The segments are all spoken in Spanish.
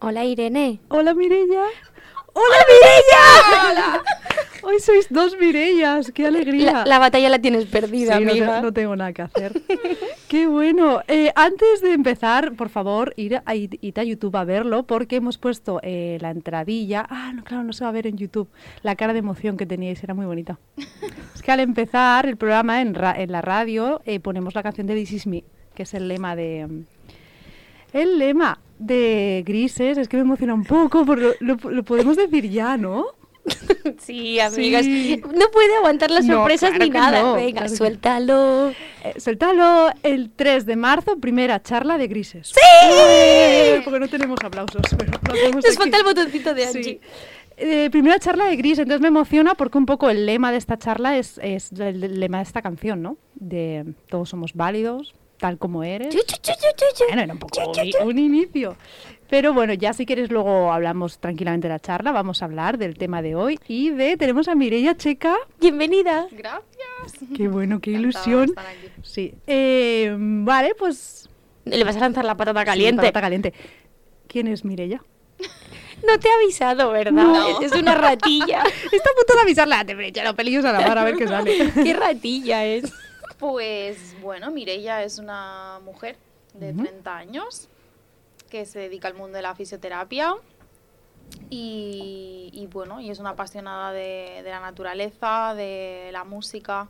Hola Irene. Hola Mirella. ¡Hola Mirella! ¡Hola! Hoy sois dos Mirellas, qué alegría. La, la batalla la tienes perdida, Sí, no te- amiga. No, tengo nada que hacer. Qué bueno. Eh, antes de empezar, por favor, ir a, id a YouTube a verlo porque hemos puesto eh, la entradilla. Ah, no, claro, no se va a ver en YouTube. La cara de emoción que teníais era muy bonita. es que al empezar el programa en, ra- en la radio eh, ponemos la canción de This Is Me, que es el lema de... El lema de Grises, es que me emociona un poco, pero lo, lo- lo podemos decir ya, ¿no? Sí, amigas. Sí. No puede aguantar las No, sorpresas claro ni nada. no, Venga, claro suéltalo. Eh, suéltalo el 3 de marzo, primera charla de Grises. ¡Sí! Porque no tenemos aplausos, pero Nos aquí. falta el botoncito de Sí. Angie. Eh, primera charla de Gris, entonces me emociona porque un poco el lema de esta charla es, es el, el lema de esta canción, ¿no? De todos somos válidos, tal como eres. Bueno, era un poco un, inicio. Pero bueno, ya si quieres luego hablamos tranquilamente de la charla, vamos a hablar del tema de hoy y de, tenemos a Mireia Checa. Bienvenida. Gracias. Qué bueno, qué ilusión. Sí. Eh, vale, pues... Le vas a lanzar la patata sí, caliente. patata caliente. ¿Quién es Mireia? No te he avisado, ¿verdad? No. Es una ratilla. Está a punto de avisarla, te brecha los pelillos a la mar a ver qué sale. Qué ratilla es. Pues bueno, Mireia es una mujer de Ujú. 30 años que se dedica al mundo de la fisioterapia y, y, bueno, y es una apasionada de, de la naturaleza, de la música,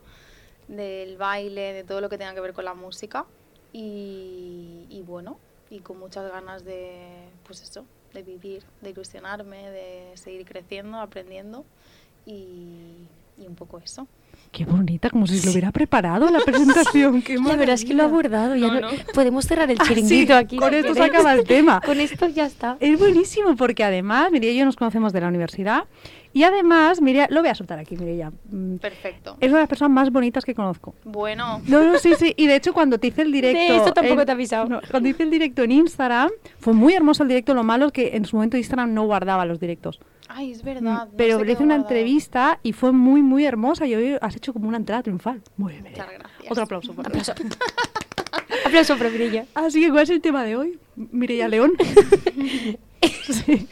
del baile, de todo lo que tenga que ver con la música y, y bueno, y con muchas ganas de, pues eso, de vivir, de ilusionarme, de seguir creciendo, aprendiendo y, y un poco eso. Qué bonita, como si se lo hubiera preparado la presentación. Qué La verdad es que lo ha abordado. Ya No, no- no. Podemos cerrar el Ah, chiringuito sí, aquí. Con esto se acaba el tema. Con esto ya está. Es buenísimo porque además, Mireia y yo nos conocemos de la universidad y además, Mireia, lo voy a soltar aquí, Mireia. mm, Perfecto. Es una de las personas más bonitas que conozco. Bueno, No, no, sí, sí. Y de hecho, cuando te hice el directo. De esto tampoco en- te he avisado. no, cuando hice el directo en Instagram, fue muy hermoso el directo. Lo malo es que en su momento Instagram no guardaba los directos. ay, es Mm, verdad. no Pero le hice una entrevista y fue muy, muy hermosa. Y hoy has hecho como una entrada triunfal. Muy bien. Muchas gracias. Otro aplauso. por. Aplauso. Aplauso para Mirella. Así que, ¿cuál es el tema de hoy? Mireia León. Sí.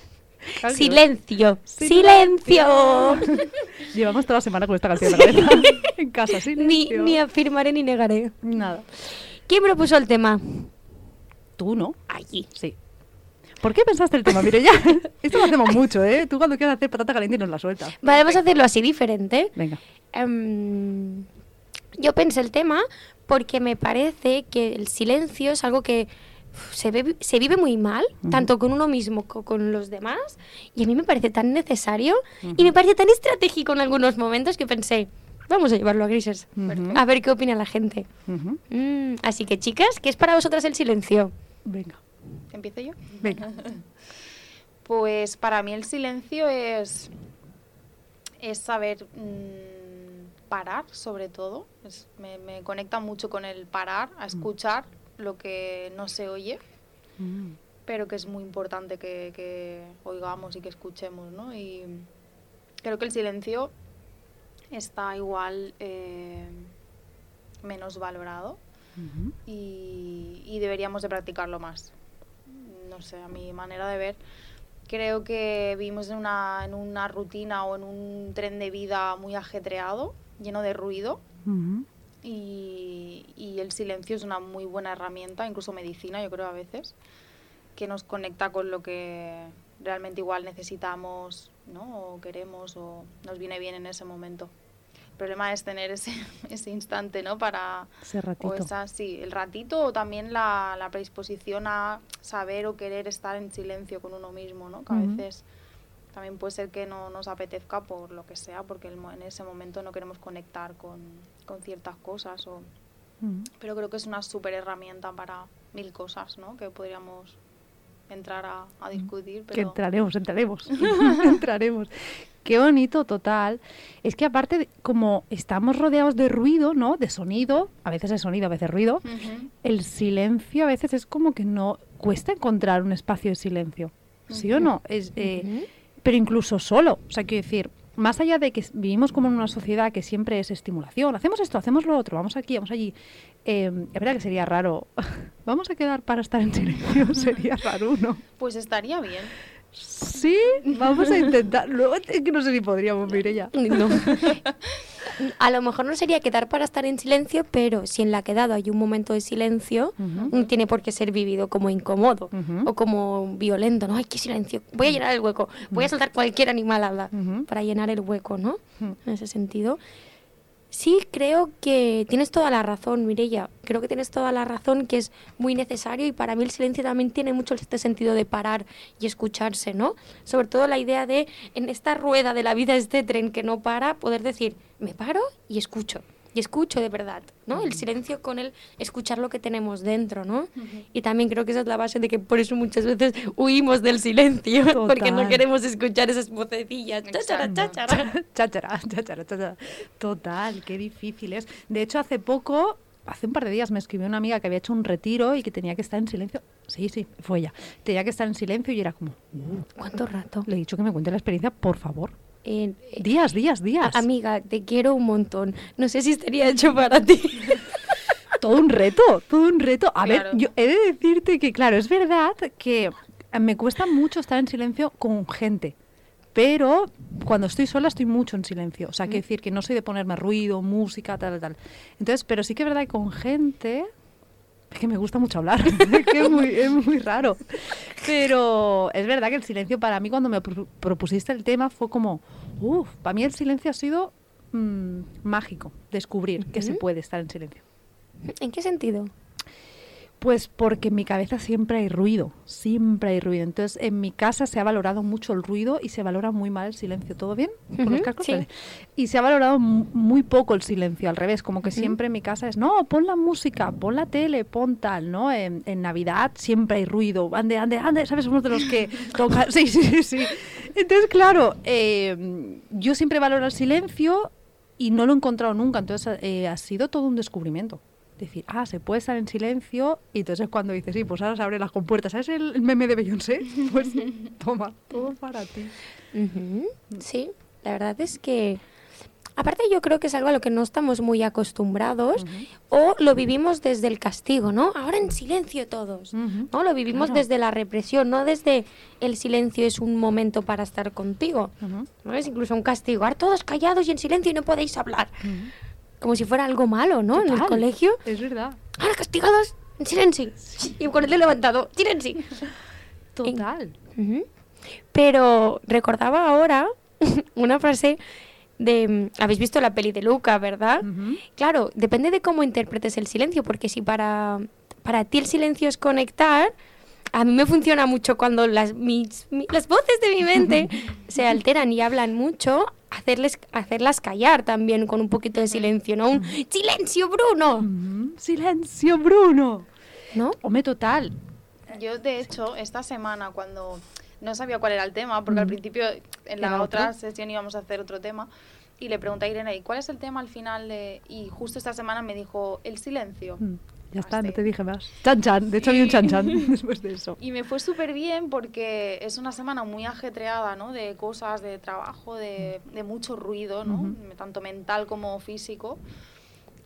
Silencio. Silencio. Silencio. Llevamos toda la semana con esta canción en la cabeza. en casa, sí. Ni, ni afirmaré ni negaré. Nada. ¿Quién propuso el tema? Tú, ¿no? Allí. Sí. ¿Por qué pensaste el tema, Mireia? Esto lo hacemos mucho, ¿eh? Tú cuando quieras hacer patata caliente nos la sueltas. Vamos a hacerlo así diferente. Venga. Em, yo pensé el tema porque me parece que el silencio es algo que se, ve- se vive muy mal, tanto con uno mismo como con los demás, y a mí me parece tan necesario y me parece tan estratégico en algunos momentos que pensé, vamos a llevarlo a grises, Ujú. a ver qué opina la gente. Mm, así que chicas, ¿qué es para vosotras el silencio? Venga. ¿Empiezo yo? Venga. Pues para mí el silencio es, es saber mm, parar, sobre todo. Es- me, me conecta mucho con el parar, a escuchar lo que no se oye, Mm. pero que es muy importante que, que oigamos y que escuchemos, ¿no? Y creo que el silencio está igual eh, menos valorado y, y deberíamos de practicarlo más. No sé, a mi manera de ver, creo que vivimos en una, en una rutina o en un tren de vida muy ajetreado, lleno de ruido. Y, y el silencio es una muy buena herramienta, incluso medicina, yo creo a veces, que nos conecta con lo que realmente igual necesitamos, ¿no? O queremos, o nos viene bien en ese momento. El problema es tener ese, ese instante, ¿no? Para, Ese ratito. o esa, sí, el ratito o también la, la predisposición a saber o querer estar en silencio con uno mismo, ¿no? Que a veces también puede ser que no nos apetezca por lo que sea, porque el en ese momento no queremos conectar con, con ciertas cosas. O, Ujú. pero creo que es una súper herramienta para mil cosas, ¿no? Que podríamos entrar a, a discutir. Que Pero entraremos, entraremos. entraremos. Qué bonito, total. Es que aparte, de- como estamos rodeados de ruido, ¿no? De sonido, a veces es sonido, a veces ruido, el silencio a veces es como que no cuesta encontrar un espacio de silencio. ¿Sí o no? Es, eh. Pero incluso solo. O sea, quiero decir, más allá de que vivimos como en una sociedad que siempre es estimulación, hacemos esto, hacemos lo otro, vamos aquí, vamos allí, eh, es verdad que sería raro. vamos a quedar para estar en silencio, sería raro, ¿no? Pues estaría bien. Sí, vamos a intentar. Luego es que no sé si podríamos, ya. No. A lo mejor no sería quedar para estar en silencio, pero si en la quedado hay un momento de silencio, no tiene por qué ser vivido como incómodo o como violento, ¿no? ¡Ay, qué silencio! Voy a llenar el hueco, voy a soltar cualquier animalada para llenar el hueco, ¿no? En ese sentido. Sí, creo que tienes toda la razón, Mirella. Creo que tienes toda la razón, que es muy necesario y para mí el silencio también tiene mucho este sentido de parar y escucharse, ¿no? Sobre todo la idea de, en esta rueda de la vida, este tren que no para, poder decir, me paro y escucho y escucho de verdad, ¿no? El silencio con el escuchar lo que tenemos dentro, ¿no? Y también creo que esa es la base de que por eso muchas veces huimos del silencio, porque no queremos escuchar esas vocecillas. Cháchara, cháchara. cháchara, cháchara, Total, qué difícil es. De hecho, hace poco hace un par de días me escribió una amiga que había hecho un retiro y que tenía que estar en silencio. Sí, sí, fue ella. Tenía que estar en silencio y era como... Uh". ¿Cuánto rato? Le he dicho que me cuente la experiencia, por favor. Eh, días, días, días. amiga, te quiero un montón. No sé si estaría hecho para ti. todo un reto, todo un reto. A ver, yo he de decirte que, claro, es verdad que me cuesta mucho estar en silencio con gente. Pero cuando estoy sola estoy mucho en silencio. O sea, quiero decir que no soy de ponerme ruido, música, tal, tal. Entonces, pero sí que es verdad que con gente es que me gusta mucho hablar, es que es muy, raro. Pero es verdad que el silencio para mí cuando me propusiste el tema fue como, uff, para mí el silencio ha sido mm, mágico, descubrir que se puede estar en silencio. ¿En qué sentido? Pues porque en mi cabeza siempre hay ruido, siempre hay ruido. Entonces, en mi casa se ha valorado mucho el ruido y se valora muy mal el silencio. ¿Todo bien? los Sí. Y se ha valorado muy poco el silencio, al revés, como que siempre en mi casa es, no, pon la música, pon la tele, pon tal, ¿no? En, Navidad siempre hay ruido, ande, ande, ande, ¿sabes? Uno de los que toca, sí, sí, sí. Entonces, claro, eh, yo siempre valoro el silencio y no lo he encontrado nunca, entonces eh, ha sido todo un descubrimiento decir, ah, se puede estar en silencio, y entonces cuando dices, sí, pues ahora se abren las compuertas, ¿sabes el meme de Beyoncé? Pues toma, todo para ti. Sí, la verdad es que... Aparte yo creo que es algo a lo que no estamos muy acostumbrados o lo vivimos desde el castigo, ¿no? Ahora en silencio todos, ¿no? Lo vivimos desde la represión, no desde el silencio es un momento para estar contigo, ¿no? Es incluso un castigo, ahora todos callados y en silencio y no podéis hablar como si fuera algo malo, ¿no? en el colegio. Es verdad. Ahora castigados, en silencio. Y con el dedo levantado, silencio. Total. Pero recordaba ahora una frase de... Habéis visto la peli de Luca, ¿verdad? Claro, depende de cómo interpretes el silencio, porque si para, para ti el silencio es conectar, a mí me funciona mucho cuando las, mis, las voces de mi mente se alteran y hablan mucho hacerles, hacerlas callar también con un poquito de silencio, ¿no? Un silencio, Bruno. Silencio, Bruno. ¿No? Home, total. Yo, de hecho, esta semana cuando no sabía cuál era el tema, porque al principio en la otra sesión íbamos a hacer otro tema, y le pregunté a Irene, ¿y cuál es el tema al final? De... Y justo esta semana me dijo, el silencio. Mm. Ya está, no te dije más. Chan chan, de hecho había un chan chan después de eso. Y me fue súper bien porque es una semana muy ajetreada, ¿no? De cosas, de trabajo, de, de mucho ruido, ¿no? Tanto mental como físico.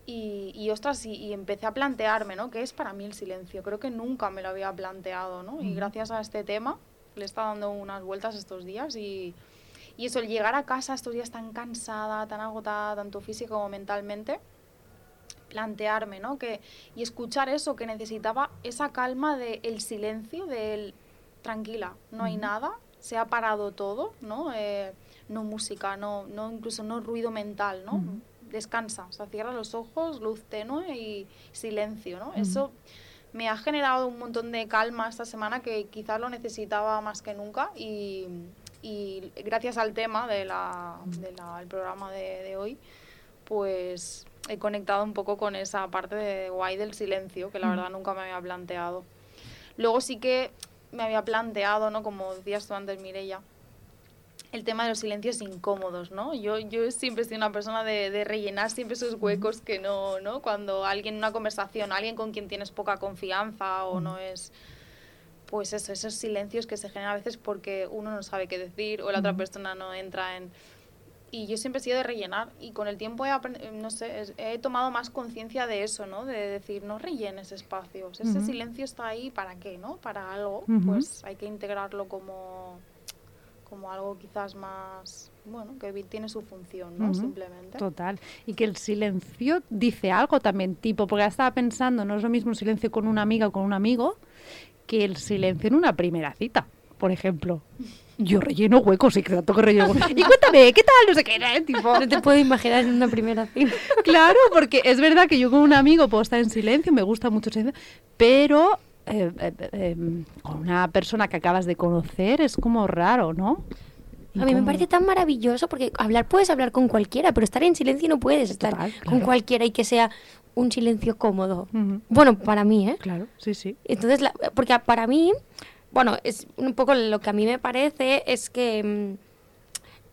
Y, y ostras, y, empecé a plantearme, ¿no? ¿Qué es para mí el silencio? Creo que nunca me lo había planteado, ¿no? Y gracias a este tema le está dando unas vueltas estos días y, y eso, el llegar a casa estos días tan cansada, tan agotada, tanto física como mentalmente, plantearme, ¿no? Que, y escuchar eso, que necesitaba esa calma del el silencio, del tranquila, no hay nada, se ha parado todo, ¿no? Eh, no música, no, no, incluso no ruido mental, ¿no? Descansa, o sea, cierra los ojos, luz tenue y silencio, ¿no? Eso me ha generado un montón de calma esta semana que quizás lo necesitaba más que nunca y, y gracias al tema del de la, programa de, de hoy, pues he conectado un poco con esa parte de guay del silencio, que la verdad nunca me había planteado. Luego sí que me había planteado, ¿no? Como decías tú antes, Mireia, el tema de los silencios incómodos, ¿no? Yo, yo siempre soy una persona de, de, rellenar siempre esos huecos que no, ¿no? Cuando alguien en una conversación, alguien con quien tienes poca confianza o no es... Pues eso, esos silencios que se generan a veces porque uno no sabe qué decir o la otra persona no entra en y yo siempre he sido de rellenar y con el tiempo he, apren- no sé, he tomado más conciencia de eso, ¿no? De decir, no rellenes espacios, ese Ujú. silencio está ahí para qué, ¿no? Para algo, pues hay que integrarlo como, como algo quizás más, bueno, que tiene su función, ¿no? Simplemente. Total. Y que el silencio dice algo también, tipo, porque estaba pensando, no es lo mismo un silencio con una amiga o con un amigo que el silencio en una primera cita, por ejemplo. Yo relleno huecos y que que relleno huecos. Y cuéntame, ¿qué tal? No sé qué, ¿eh? tipo. No te puedo imaginar en una primera cita. Claro, porque es verdad que yo con un amigo puedo estar en silencio, me gusta mucho silencio, pero eh, eh, eh, con una persona que acabas de conocer es como raro, ¿no? A mí me parece tan maravilloso porque hablar puedes hablar con cualquiera, pero estar en silencio no puedes estar Total, con cualquiera y que sea un silencio cómodo. Bueno, para mí, ¿eh? Claro, sí, sí. Entonces, la- porque para mí, bueno, es un poco lo que a mí me parece es que mm,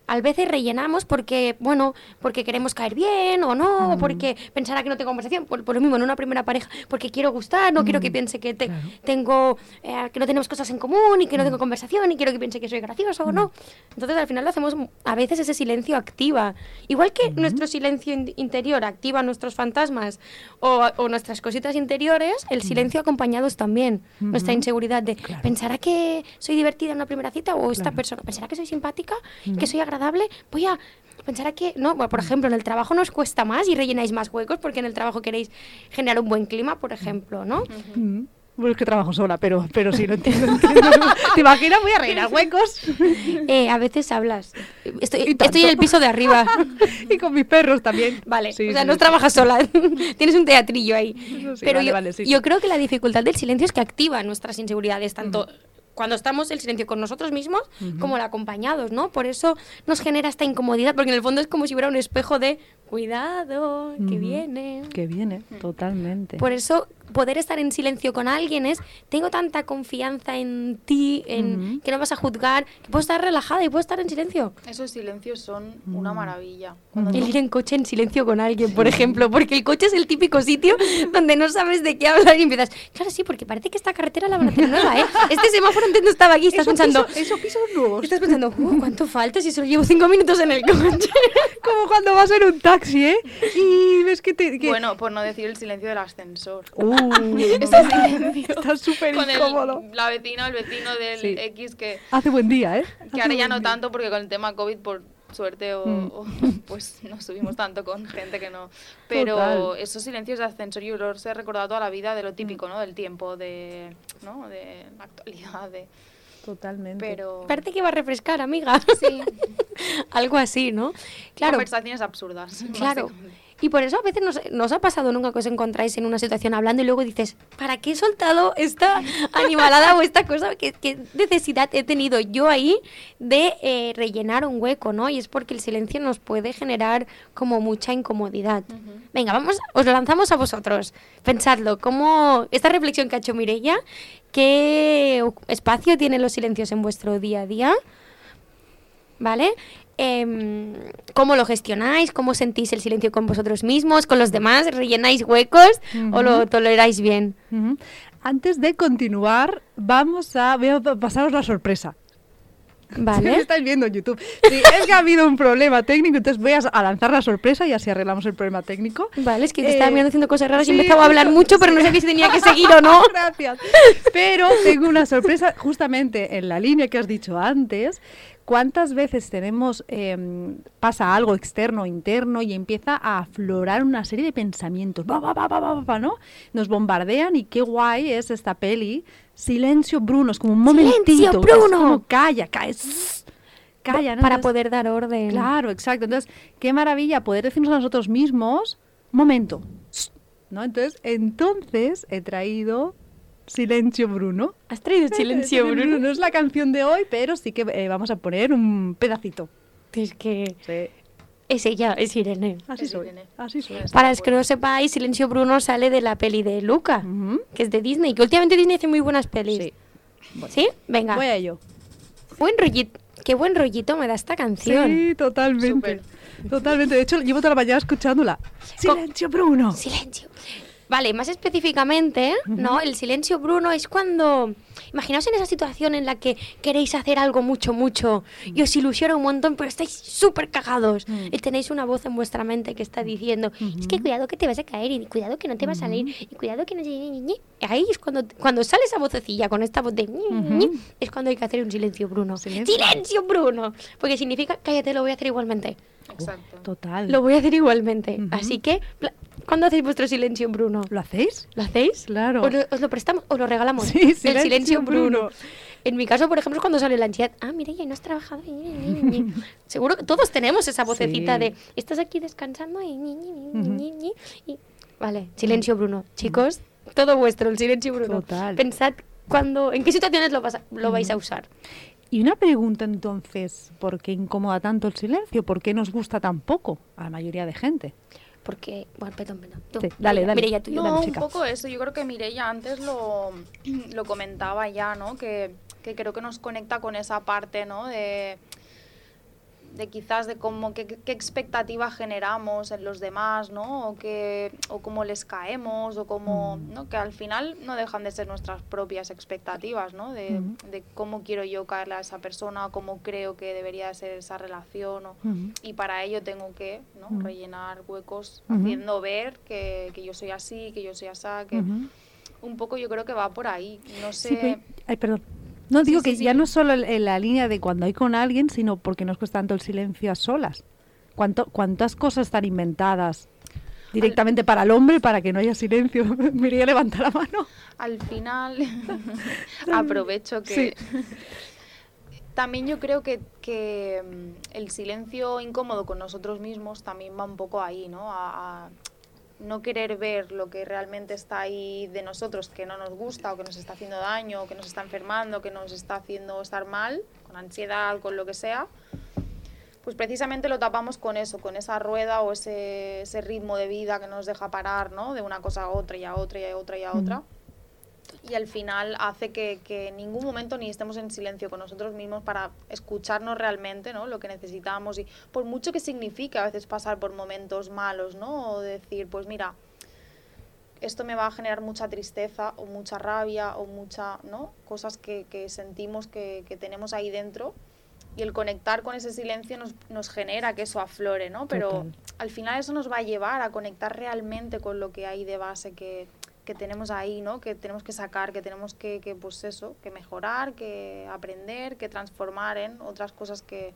a veces rellenamos porque, bueno, porque queremos caer bien o no, o porque pensará que no tengo conversación, por, por lo mismo en una primera pareja, porque quiero gustar, no quiero que piense que te- claro. tengo, eh, que no tenemos cosas en común y que no tengo conversación y quiero que piense que soy gracioso o no. Entonces al final lo hacemos, a veces ese silencio activa, igual que nuestro silencio in- interior activa nuestros fantasmas o, o nuestras cositas interiores, el silencio acompañados también, nuestra inseguridad de Claro. pensará que soy divertida en una primera cita o esta Claro. persona pensará que soy simpática, que soy agradable, voy a pensará que no, Bueno, por ejemplo, en el trabajo nos cuesta más y rellenáis más huecos porque en el trabajo queréis generar un buen clima, por ejemplo, ¿no? Mm. Bueno, es que trabajo sola, pero, pero sí, lo entiendo. entiendo. ¿Te imaginas? Voy a rellenar huecos. Eh, a veces hablas. Estoy, estoy en el piso de arriba. y con mis perros también. Vale, Sí, o sea, sí, no sí. trabajas sola, tienes un teatrillo ahí. Pero vale, yo, vale, yo creo que la dificultad del silencio es que activa nuestras inseguridades, tanto cuando estamos el silencio con nosotros mismos como el acompañados, ¿no? Por eso nos genera esta incomodidad, porque en el fondo es como si hubiera un espejo de cuidado, que viene. Que viene, totalmente. Por eso poder estar en silencio con alguien es, tengo tanta confianza en ti, en que no vas a juzgar, que puedo estar relajada y puedo estar en silencio. Esos silencios son una Mm. maravilla. Cuando El no- ir en coche en silencio con alguien, por ejemplo, porque el coche es el típico sitio donde no sabes de qué hablar y empiezas, claro, sí, porque parece que esta carretera la van a hacer nueva, ¿eh? Este semáforo antes no estaba aquí, estás pensando, Esos pisos nuevos. estás pensando, "Uh, ¿cuánto falta si solo llevo cinco minutos en el coche? Como cuando vas en un taxi, ¿eh? Y ves que te... que- Bueno, por no decir el silencio del ascensor. Uh, Está súper Con el- incómodo. la vecina o el vecino del Sí. X que, Hace buen día, ¿eh? que Hace ahora ya no día. tanto porque con el tema COVID por suerte o, Mm. o, pues no subimos tanto con gente que no. Pero Total. esos silencios de ascensor yo los he recordado toda la vida de lo típico, ¿no? Del tiempo, de, ¿no? de la actualidad, de... Totalmente. Pero... Parece que va a refrescar, amiga. Sí, Algo así, ¿no? Claro, conversaciones absurdas. Claro. Y por eso a veces nos, nos ha pasado nunca que os encontráis en una situación hablando y luego dices, ¿para qué he soltado esta animalada o esta cosa? ¿Qué, qué necesidad he tenido yo ahí de eh, rellenar un hueco, ¿no? Y es porque el silencio nos puede generar como mucha incomodidad. Venga, vamos, os lo lanzamos a vosotros. Pensadlo, ¿cómo esta reflexión que ha hecho Mirella, qué espacio tienen los silencios en vuestro día a día? ¿Vale? Em, ¿Cómo lo gestionáis? ¿Cómo sentís el silencio con vosotros mismos, con los demás? ¿Rellenáis huecos o lo toleráis bien? Ujú. Antes de continuar, vamos a, voy a pasaros la sorpresa. Me ¿Vale? estáis viendo en YouTube. Sí, es que ha habido un problema técnico, entonces voy a, lanzar la sorpresa y así arreglamos el problema técnico. Vale, es que te Eh, estaba mirando haciendo cosas raras y sí, empezaba a hablar mucho, pero no sabía si tenía que seguir o no. Gracias. Pero tengo una sorpresa justamente en la línea que has dicho antes. ¿Cuántas veces tenemos, em, pasa algo externo o interno y empieza a aflorar una serie de pensamientos? ¿no? Nos bombardean y qué guay es esta peli. Silencio, Bruno, es como un ¡Silencio, momentito. es Bruno! como calla, sss, Calla, ¿no? Para Entonces- poder dar orden. Claro, exacto. Entonces, qué maravilla poder decirnos a nosotros mismos, momento, shh", ¿no? Entonces, entonces he traído Silencio Bruno. Has traído silencio, Bruno. No es la canción de hoy, pero sí que eh, vamos a poner un pedacito. Es que Sí. es ella, es Irene. Así Es soy. Irene. Así soy. Para los que no lo sepáis, Silencio Bruno sale de la peli de Luca, que es de Disney, que últimamente Disney hace muy buenas pelis. Sí. ¿Sí? Venga. Voy a ello. Buen rollito. Qué buen rollito me da esta canción. Sí, totalmente. Totalmente. De hecho, llevo toda la mañana escuchándola. Silencio Bruno. Silencio. Vale, más específicamente, ¿no? El silencio Bruno es cuando, imaginaos en esa situación en la que queréis hacer algo mucho, mucho y os ilusiona un montón, pero estáis súper cagados y tenéis una voz en vuestra mente que está diciendo, es que cuidado que te vas a caer y cuidado que no te va a salir y cuidado que no... Ahí es cuando, cuando sale esa vocecilla con esta voz de... Es cuando hay que hacer un silencio Bruno. Silencio, Bruno. Porque significa, cállate, lo voy a hacer igualmente. Exacto. Total. Lo voy a hacer igualmente. Así que, ¿cuándo hacéis vuestro silencio Bruno? ¿Lo hacéis? ¿Lo hacéis? Claro. ¿Os lo, os lo prestamos o lo regalamos? Sí, El silencio silencio Bruno. Bruno. En mi caso, por ejemplo, es cuando sale la ansiedad. Ah, mira, ya no has trabajado. Seguro que todos tenemos esa vocecita Sí. de estás aquí descansando y... Vale, silencio Bruno. Chicos, todo vuestro, el silencio Bruno. Total. Pensad cuando, en qué situaciones lo, vas a- lo vais a usar. Y una pregunta entonces, ¿por qué incomoda tanto el silencio? ¿Por qué nos gusta tan poco a la mayoría de gente? Porque, bueno, perdón, perdón. Tú, Sí, dale, Mireia, dale. Mireia, tú y yo. No, dale, un poco eso. Yo creo que Mireia antes lo, lo comentaba ya, ¿no? Que, que creo que nos conecta con esa parte, ¿no? De, de quizás de cómo, qué, qué expectativa generamos en los demás, ¿no? O, que, o cómo les caemos, o cómo, ¿no? Que al final no dejan de ser nuestras propias expectativas, ¿no? De, Ujú. de cómo quiero yo caerle a esa persona, cómo creo que debería ser esa relación, o, Ujú. y para ello tengo que ¿no? Ujú. rellenar huecos haciendo ver que, que yo soy así, que yo soy así, que un poco yo creo que va por ahí. No sé. Sí, ay, perdón. No, digo sí, que sí. ya no es solo en la línea de cuando hay con alguien, sino porque nos cuesta tanto el silencio a solas. ¿Cuánto, ¿Cuántas cosas están inventadas directamente para el hombre para que no haya silencio? Mireia levanta la mano. Al final aprovecho que también yo creo que, que, mm, el silencio incómodo con nosotros mismos también va un poco ahí, ¿no? A, a no querer ver lo que realmente está ahí de nosotros, que no nos gusta o que nos está haciendo daño, o que nos está enfermando, que nos está haciendo estar mal, con ansiedad, con lo que sea. Pues precisamente lo tapamos con eso, con esa rueda o ese, ese ritmo de vida que no nos deja parar, ¿no? De una cosa a otra y a otra y a otra y a otra. Y al final hace que, que en ningún momento ni estemos en silencio con nosotros mismos para escucharnos realmente, ¿no? Lo que necesitamos y por mucho que signifique a veces pasar por momentos malos, ¿no? O decir, pues mira, esto me va a generar mucha tristeza o mucha rabia o mucha, ¿no? Cosas que, que sentimos que, que tenemos ahí dentro y el conectar con ese silencio nos, nos genera que eso aflore, ¿no? Pero Total. al final eso nos va a llevar a conectar realmente con lo que hay de base que, que tenemos ahí, ¿no? Que tenemos que sacar, que tenemos que, que, pues eso, que mejorar, que aprender, que transformar en otras cosas que,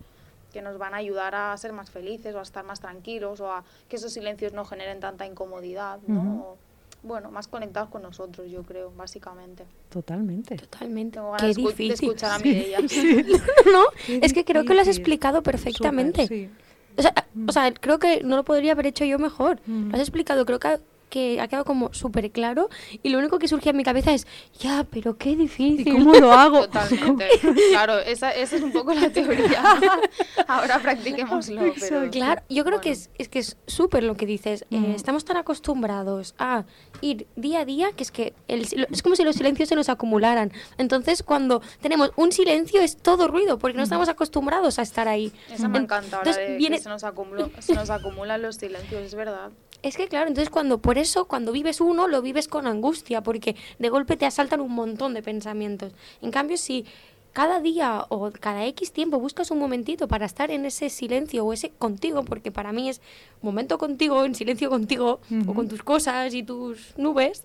que nos van a ayudar a ser más felices o a estar más tranquilos o a que esos silencios no generen tanta incomodidad, ¿no? Ujú. O, bueno, más conectados con nosotros, yo creo, básicamente. Totalmente. Totalmente. Tengo ganas Qué escu- de difícil. escuchar a Mireia. no, Qué es que creo que lo has difícil. explicado perfectamente. Súper, sí. O sea, o sea, creo que no lo podría haber hecho yo mejor. Mm. Lo has explicado, creo que que ha quedado como súper claro. Y lo único que surge en mi cabeza es, ya, pero qué difícil. ¿Y cómo lo hago? Totalmente. Claro, esa, esa es un poco la teoría. Ahora practiquémoslo. Pero. Claro, yo creo que bueno. es, es que es súper lo que dices. Eh, Mm. estamos tan acostumbrados a ir día a día que es que el es como si los silencios se nos acumularan. Entonces, cuando tenemos un silencio es todo ruido porque no estamos acostumbrados a estar ahí. Esa me En- encanta ahora entonces de viene- que se nos, acumuló- se nos acumulan los silencios, es verdad. Es que claro, entonces cuando por eso cuando vives uno lo vives con angustia porque de golpe te asaltan un montón de pensamientos. En cambio, si cada día o cada X tiempo buscas un momentito para estar en ese silencio o ese contigo, porque para mí es momento contigo, en silencio contigo o con tus cosas y tus nubes,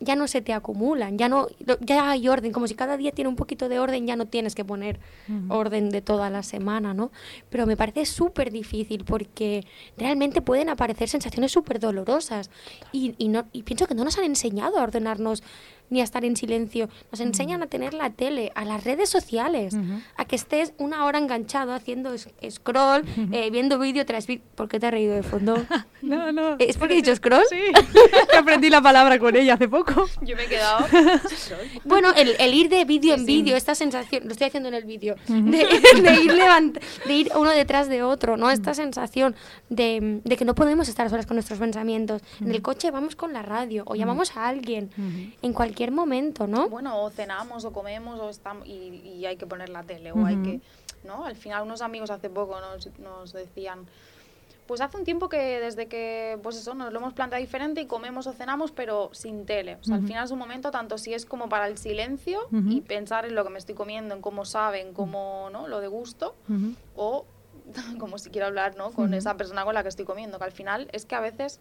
ya no se te acumulan, ya no ya hay orden, como si cada día tiene un poquito de orden, ya no tienes que poner orden de toda la semana, ¿no? Pero me parece súper difícil porque realmente pueden aparecer sensaciones súper dolorosas y, y, no, y pienso que no nos han enseñado a ordenarnos ni a estar en silencio, nos enseñan a tener la tele, a las redes sociales, a que estés una hora enganchado haciendo scroll, eh, viendo vídeo tras vídeo. ¿Por qué te has reído de fondo? No, no. ¿Es porque he dicho scroll? Sí, que aprendí la palabra con ella hace poco. Yo me he quedado. Bueno, el, el ir de vídeo en Sí. vídeo, esta sensación, lo estoy haciendo en el vídeo, de, de ir levant- de ir uno detrás de otro, ¿no? Esta sensación de, de que no podemos estar solas con nuestros pensamientos. En el coche vamos con la radio o llamamos a alguien en cualquier momento, ¿no? Bueno, o cenamos o comemos o estamos y, y hay que poner la tele o hay que, ¿no? Al final unos amigos hace poco nos, nos decían, pues hace un tiempo que desde que, pues eso, nos lo hemos planteado diferente y comemos o cenamos, pero sin tele. O sea, al final es un momento, tanto si es como para el silencio y pensar en lo que me estoy comiendo, en cómo saben, cómo, ¿no? Lo de gusto, o como si quiero hablar, ¿no? Con esa persona con la que estoy comiendo, que al final es que a veces...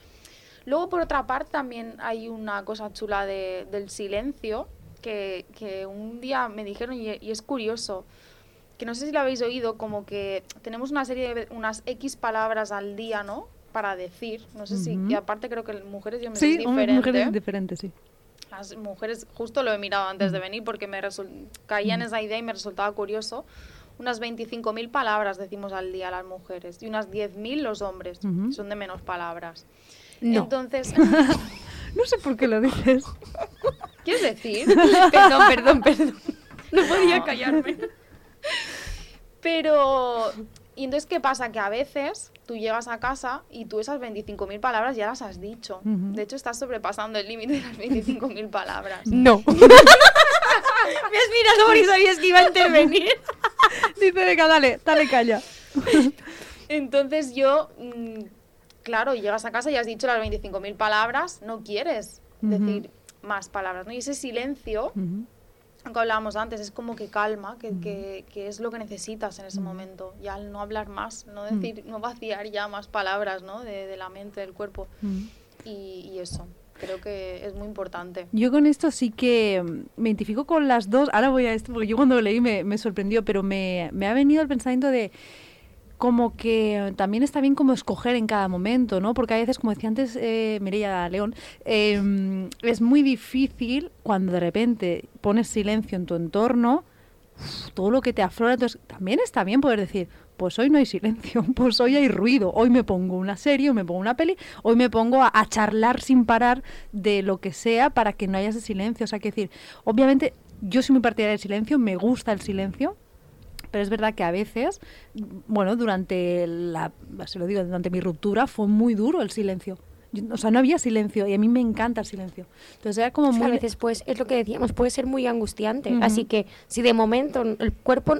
Luego, por otra parte, también hay una cosa chula de, del silencio, que, que, un día me dijeron, y, y es curioso, que no sé si lo habéis oído, como que tenemos una serie de unas X palabras al día, ¿no? Para decir, no sé si, y aparte creo que mujeres y hombres sí, es diferente. mujeres es diferente, sí. Las mujeres, justo lo he mirado antes de venir porque me caía en esa idea y me resultaba curioso. Unas 25.000 palabras decimos al día las mujeres y unas 10.000 los hombres, son de menos palabras. No. Entonces... no sé por qué lo dices. ¿Quieres decir? perdón, perdón, perdón. No podía callarme. Pero, y entonces, ¿qué pasa? Que a veces tú llegas a casa y tú esas 25.000 palabras ya las has dicho. De hecho, estás sobrepasando el límite de las 25.000 palabras. No. Me has mirado porque sabías que iba a intervenir. Dice, venga, dale, dale calla. Entonces yo, mm, claro, llegas a casa y has dicho las 25.000 palabras, no quieres decir más palabras, ¿no? Y ese silencio que hablábamos antes, es como que calma, que, que, que, es lo que necesitas en ese momento. Ya al no hablar más, no decir, no vaciar ya más palabras, ¿no? De, de la mente, del cuerpo. Y, y, eso. Creo que es muy importante. Yo con esto sí que me identifico con las dos. Ahora voy a esto, porque yo cuando lo leí me, me sorprendió, pero me, me ha venido el pensamiento de como que también está bien como escoger en cada momento, ¿no? Porque a veces, como decía antes eh, Mireia León, eh, es muy difícil cuando de repente pones silencio en tu entorno, todo lo que te aflora, entonces también está bien poder decir, pues hoy no hay silencio, pues hoy hay ruido, hoy me pongo una serie, hoy me pongo una peli, hoy me pongo a, a charlar sin parar de lo que sea para que no haya ese silencio, o sea, que decir, obviamente yo soy muy partidaria del silencio, me gusta el silencio, pero es verdad que a veces, bueno, durante la, se lo digo, durante mi ruptura fue muy duro el silencio. o sea, no había silencio y a mí me encanta el silencio. Entonces era como muy... A veces, pues, es lo que decíamos, puede ser muy angustiante. Uh -huh. Así que si de momento el cuerpo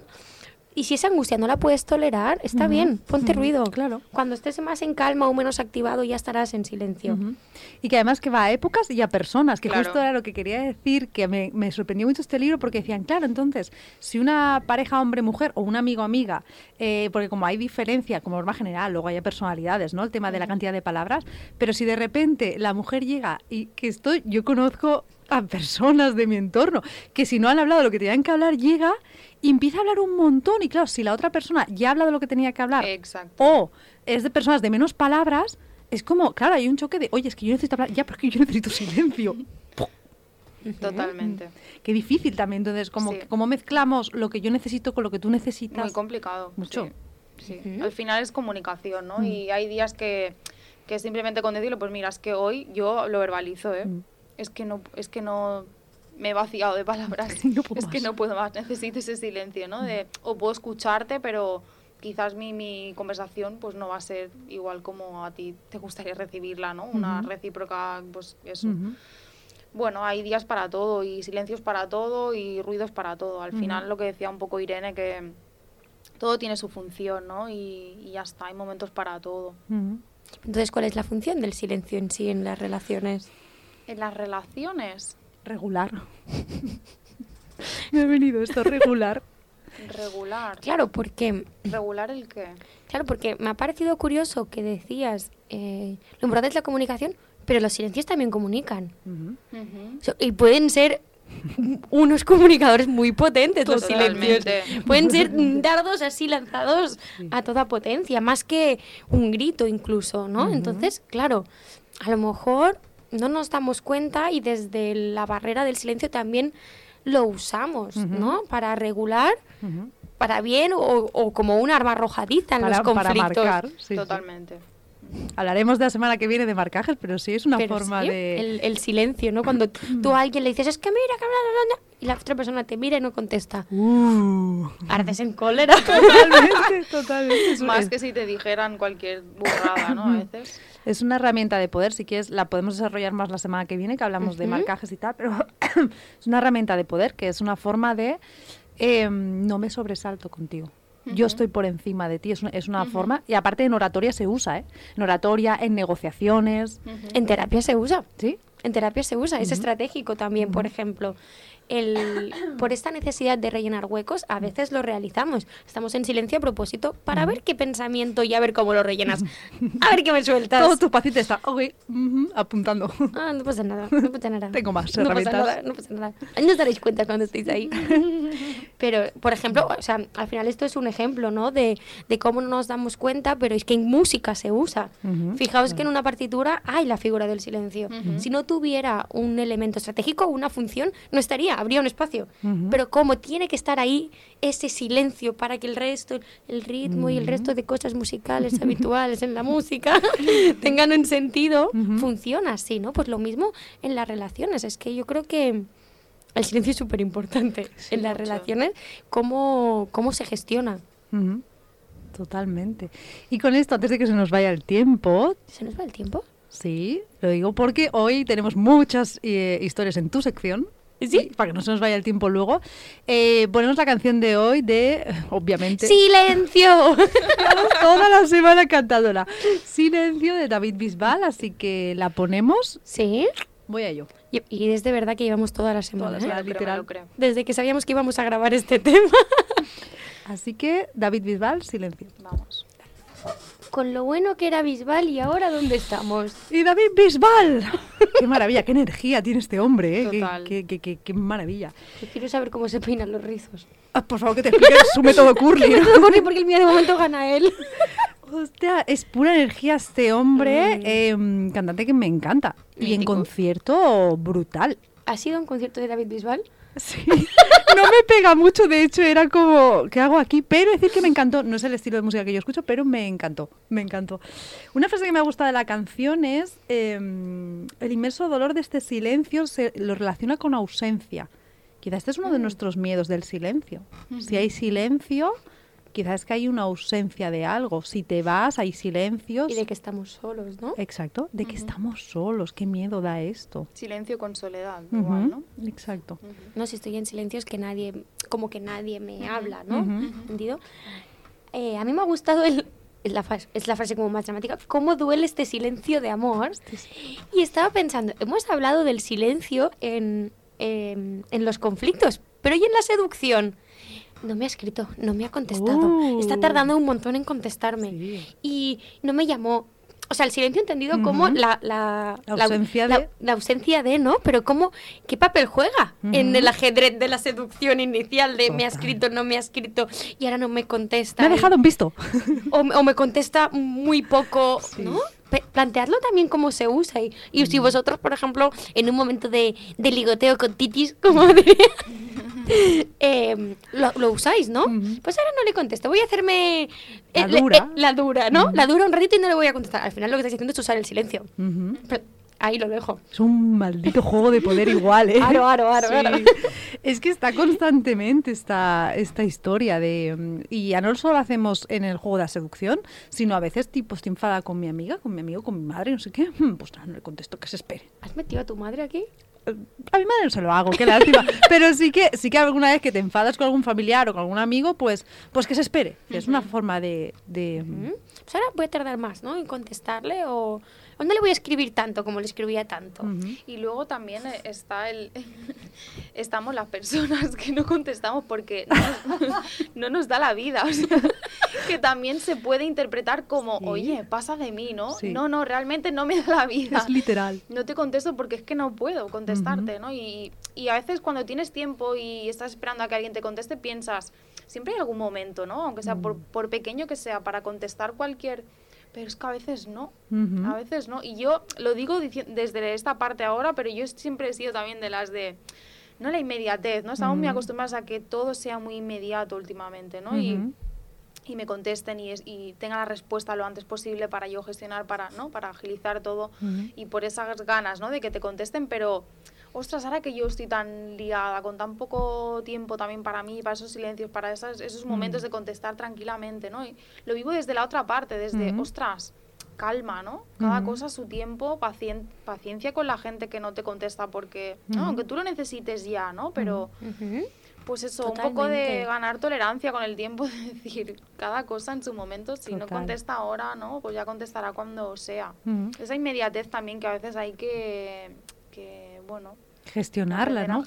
y si esa angustia no la puedes tolerar, está uh -huh. bien, ponte uh -huh. ruido. Claro. Cuando estés más en calma o menos activado, ya estarás en silencio. Uh -huh. Y que además que va a épocas y a personas, que claro. justo era lo que quería decir, que me, me, sorprendió mucho este libro porque decían, claro, entonces, si una pareja hombre-mujer o un amigo amiga, eh, porque como hay diferencia, como norma general, luego hay personalidades, ¿no? El tema de la cantidad de palabras, pero si de repente la mujer llega y que estoy, yo conozco a personas de mi entorno que si no han hablado de lo que tenían que hablar, llega y empieza a hablar un montón. Y claro, si la otra persona ya habla de lo que tenía que hablar Exacto. o es de personas de menos palabras, es como, claro, hay un choque de, oye, es que yo necesito hablar, ya, pero es que yo necesito silencio. Totalmente. Qué difícil también, entonces, como, sí. como mezclamos lo que yo necesito con lo que tú necesitas. Muy complicado. Mucho. Sí. sí. Uh -huh. Al final es comunicación, ¿no? Mm. Y hay días que, que simplemente con decirlo, pues mira, es que hoy yo lo verbalizo, ¿eh? Mm. Es que no, es que no me he vaciado de palabras. No es más. que no puedo más, necesito ese silencio, ¿no? De, o puedo escucharte, pero quizás mi, mi conversación pues no va a ser igual como a ti te gustaría recibirla, ¿no? Una uh -huh. recíproca, pues eso. Uh -huh. Bueno, hay días para todo y silencios para todo y ruidos para todo. Al uh -huh. final lo que decía un poco Irene, que todo tiene su función, ¿no? Y, y ya está, hay momentos para todo. Entonces, ¿cuál es la función del silencio en sí en las relaciones? En las relaciones. Regular. Me ha venido esto regular. Regular. Claro, porque... ¿Regular el qué? Claro, porque me ha parecido curioso que decías, eh, lo importante es la comunicación, pero los silencios también comunican. Uh -huh. Uh -huh. So, y pueden ser unos comunicadores muy potentes Totalmente. los silencios. Pueden ser dardos así lanzados sí. a toda potencia, más que un grito incluso, ¿no? Uh -huh. Entonces, claro, a lo mejor no nos damos cuenta y desde la barrera del silencio también lo usamos, uh -huh. ¿no? Para regular, uh -huh. para bien o, o, como un arma arrojadiza en para, los conflictos. Para marcar, sí, Totalmente. Sí. Hablaremos de la semana que viene de marcajes, pero sí es una pero forma sí, de... El, el, silencio, ¿no? Cuando tú a alguien le dices, es que mira, que bla, bla, bla, y la otra persona te mira y no contesta. Uh. Ardes en cólera. Totalmente, totalmente. Más que si te dijeran cualquier burrada, ¿no? A veces. Es una herramienta de poder, si quieres la podemos desarrollar más la semana que viene, que hablamos uh -huh. de marcajes y tal, pero es una herramienta de poder, que es una forma de eh, no me sobresalto contigo. yo estoy por encima de ti, es una, es una forma, y aparte en oratoria se usa, ¿eh? En oratoria, en negociaciones. En terapia se usa. ¿Sí? En terapia se usa, es estratégico también, por ejemplo. El, por esta necesidad de rellenar huecos, a veces lo realizamos. Estamos en silencio a propósito para ver qué pensamiento y a ver cómo lo rellenas. A ver qué me sueltas. Todo tu paciente está, ok, ujú, apuntando. Ah, no pasa nada, no pasa nada. Tengo más no pasa nada, no pasa nada. No os daréis cuenta cuando estéis ahí. pero, por ejemplo, o sea, al final esto es un ejemplo, ¿no? De, de cómo no nos damos cuenta, pero es que en música se usa. Fijaos que en una partitura hay la figura del silencio. Si no tuviera un elemento estratégico o una función, no estaría, habría un espacio. Pero como tiene que estar ahí ese silencio para que el resto, el ritmo y el resto de cosas musicales habituales en la música tengan un sentido, funciona así, ¿no? Pues lo mismo en las relaciones. Es que yo creo que el silencio es súper importante en las mucho. relaciones, cómo, cómo se gestiona. Totalmente. Y con esto, antes de que se nos vaya el tiempo, ¿Se nos va el tiempo? sí, lo digo porque hoy tenemos muchas eh, historias en tu sección. ¿Sí? Para que no se nos vaya el tiempo luego. Eh, ponemos la canción de hoy de, obviamente, ¡Silencio! Llevamos toda la semana cantándola. Silencio de David Bisbal, así que la ponemos. sí. Voy a ello. Y, y es de verdad que llevamos toda la semana. Toda la ¿eh? semana. Literal. creo. Desde que sabíamos que íbamos a grabar este tema. Así que, David Bisbal, silencio. Vamos. Con lo bueno que era Bisbal y ahora ¿dónde estamos? ¡Y David Bisbal! ¡Qué maravilla! ¡Qué energía tiene este hombre! ¿eh? Qué- Total. Qué, qué- qué- qué maravilla! Yo quiero saber cómo se peinan los rizos. Ah, por favor, que te explique su método curly. Correr porque el mío de momento gana él. Hostia, es pura energía este hombre, eh, cantante que me encanta. Y en concierto, brutal. ¿Ha sido un concierto de David Bisbal? Sí, no me pega mucho, de hecho era como, ¿qué hago aquí? Pero decir que me encantó, no es el estilo de música que yo escucho, pero me encantó, me encantó. Una frase que me gusta de la canción es, eh, el inmenso dolor de este silencio se lo relaciona con ausencia. Quizás este es uno de nuestros miedos del silencio. Si hay silencio, quizás es que hay una ausencia de algo. Si te vas, hay silencios. Y de que estamos solos, ¿no? Exacto, de que estamos solos, qué miedo da esto. Silencio con soledad, igual, ¿no? Exacto. No, si estoy en silencio es que nadie, como que nadie me habla, ¿no? ¿Entendido? Eh, a mí me ha gustado el... Es la, frase, es la frase como más dramática. ¿Cómo duele este silencio de amor? Y estaba pensando, hemos hablado del silencio en, en, en los conflictos, pero ¿y en la seducción? No me ha escrito, no me ha contestado. Está tardando un montón en contestarme. Sí. Y no me llamó. O sea, el silencio entendido como la, la, La ausencia la- de- la ausencia de, ¿no? Pero como, ¿qué papel juega en el ajedrez de la seducción inicial de me ha escrito, no me ha escrito y ahora no me contesta? Me ha dejado en visto. o, o me contesta muy poco, Sí. ¿no? Plantearlo también cómo se usa. Y, y si vosotros, por ejemplo, en un momento de, de ligoteo con titis, como diría, eh, lo, lo usáis, ¿no? Pues ahora no le contesto, voy a hacerme La eh, le- dura. eh, la dura, ¿no? La dura un ratito y no le voy a contestar. Al final lo que estáis haciendo es usar el silencio. Pero ahí lo dejo. Es un maldito juego de poder igual, ¿eh? Aro, aro, aro, Sí. aro. Es que está constantemente esta, esta historia de... mm, Y ya no solo hacemos en el juego de la seducción, sino a veces tipo estoy enfadada con mi amiga, con mi amigo, con mi madre, no sé qué. mm, Pues nada, no le contesto, que se espere. ¿Has metido a tu madre aquí? Eh, A mi madre no se lo hago, qué lástima. Pero sí que, sí que alguna vez que te enfadas con algún familiar o con algún amigo, pues, pues que se espere. Es una forma de... de ¿Mm? Pues ahora voy a tardar más, ¿no? En contestarle o no le voy a escribir tanto como le escribía tanto. Y luego también eh, está el estamos las personas que no contestamos porque no nos, no nos da la vida, o sea, que también se puede interpretar como, Sí. oye, pasa de mí, ¿no? Sí. No, no, realmente no me da la vida. Es literal. No te contesto porque es que no puedo contestarte, ¿no? Y, y a veces cuando tienes tiempo y estás esperando a que alguien te conteste, piensas, siempre hay algún momento, ¿no? Aunque sea por, por pequeño que sea, para contestar cualquier... Pero es que a veces no, a veces no. Y yo lo digo desde esta parte ahora, pero yo siempre he sido también de las de... No la inmediatez, ¿no? Estamos muy Ujú. acostumbrados a que todo sea muy inmediato últimamente, ¿no? Y y me contesten y, es- y tengan la respuesta lo antes posible para yo gestionar, para, ¿no? para agilizar todo y por esas ganas ¿no? de que te contesten, pero ostras, ahora que yo estoy tan liada, con tan poco tiempo también para mí, para esos silencios, para esas, esos momentos de contestar tranquilamente, ¿no? Y lo vivo desde la otra parte, desde, Ujú. ostras, calma, ¿no? Cada Ujú. cosa a su tiempo, pacien- paciencia con la gente que no te contesta porque, ¿no? Ujú. aunque tú lo necesites ya, ¿no? Pero. Pues eso, un poco de ganar tolerancia con el tiempo, de decir cada cosa en su momento. Si no contesta ahora, ¿no? Pues ya contestará cuando sea. Esa inmediatez también que a veces hay que, que bueno, gestionarla, ¿no?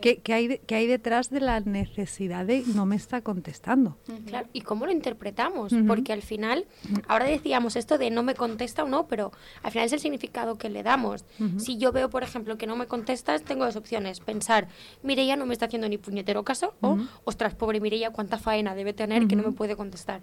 ¿Qué, hay hay detrás de la necesidad de no me está contestando? Claro, ¿y cómo lo interpretamos? Porque al final, ahora decíamos esto de no me contesta o no, pero al final es el significado que le damos. Si yo veo, por ejemplo, que no me contestas, tengo dos opciones. Pensar, Mireia no me está haciendo ni puñetero caso, o, ostras, pobre Mireia, cuánta faena debe tener que no me puede contestar.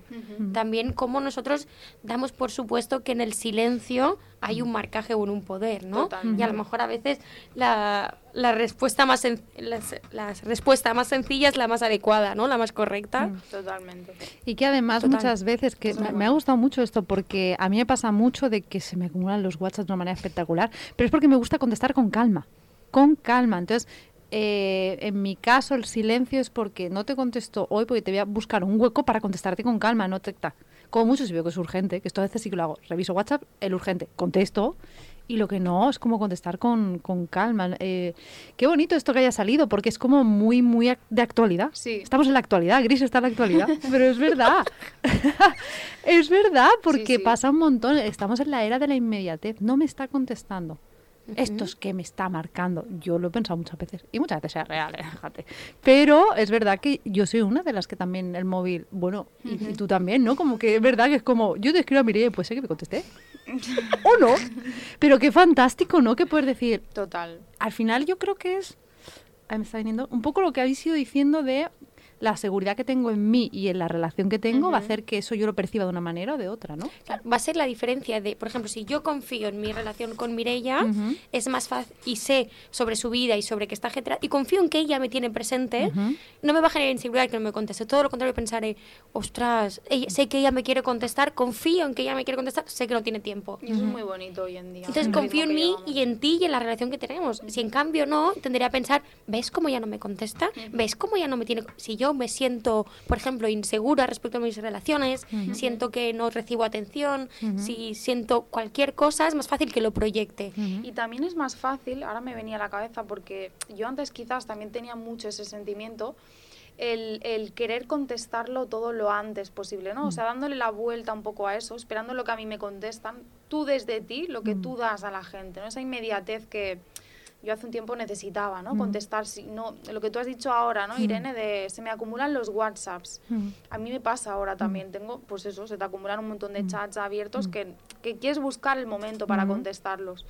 También cómo nosotros damos por supuesto que en el silencio hay un marcaje o un poder, ¿no? Y a lo mejor a veces la, la respuesta más la, respuesta más sencilla es la más adecuada, ¿no? La más correcta. Totalmente. Y que además muchas veces que me, ha gustado mucho esto porque a mí me pasa mucho de que se me acumulan los WhatsApp de una manera espectacular, pero es porque me gusta contestar con calma, con calma. Entonces eh, en mi caso el silencio es porque no te contesto hoy porque te voy a buscar un hueco para contestarte con calma, no te como mucho si veo que es urgente, que esto a veces sí que lo hago. Reviso WhatsApp, el urgente, contesto. Y lo que no, es como contestar con, con calma. Eh, qué bonito esto que haya salido, porque es como muy, muy de actualidad. Sí. Estamos en la actualidad, Gris está en la actualidad, pero es verdad. es verdad, porque pasa un montón. Estamos en la era de la inmediatez. No me está contestando. Esto es que me está marcando. Yo lo he pensado muchas veces y muchas veces es real, ¿eh? fíjate. Pero es verdad que yo soy una de las que también el móvil, bueno, y, tú también, ¿no? Como que es verdad que es como, yo te escribo a Mireia y pues sé que me contesté. o no. Pero qué fantástico, ¿no? Que puedes decir. Total. Al final yo creo que es. Ahí me está viniendo un poco lo que habéis ido diciendo de la seguridad que tengo en mí y en la relación que tengo va a hacer que eso yo lo perciba de una manera o de otra, ¿no? va a ser la diferencia de, por ejemplo, si yo confío en mi relación con Mireia, es más fácil y sé sobre su vida y sobre que está ajetreada y confío en que ella me tiene presente, no me va a generar inseguridad que no me conteste. Todo lo contrario, pensaré, ostras, sé que ella me quiere contestar, confío en que ella me quiere contestar, sé que no tiene tiempo. Y eso es muy bonito hoy en día. Entonces confío en mí y en ti y en la relación que tenemos. Si en cambio no, tendría a pensar, ¿ves cómo ella no me contesta? ¿Ves cómo ella no me tiene... Si yo me siento, por ejemplo, insegura respecto a mis relaciones, siento que no recibo atención, si siento cualquier cosa, es más fácil que lo proyecte. Y también es más fácil, ahora me venía a la cabeza, porque yo antes quizás también tenía mucho ese sentimiento, el, el, querer contestarlo todo lo antes posible, ¿no? O sea, dándole la vuelta un poco a eso, esperando lo que a mí me contestan, tú desde ti, lo que tú das a la gente, ¿no? Esa inmediatez que, yo hace un tiempo necesitaba, ¿no? Contestar, si, no, lo que tú has dicho ahora, ¿no, Irene? De se me acumulan los WhatsApps. A mí me pasa ahora también, tengo, pues eso, se te acumulan un montón de chats abiertos que, que quieres buscar el momento para contestarlos.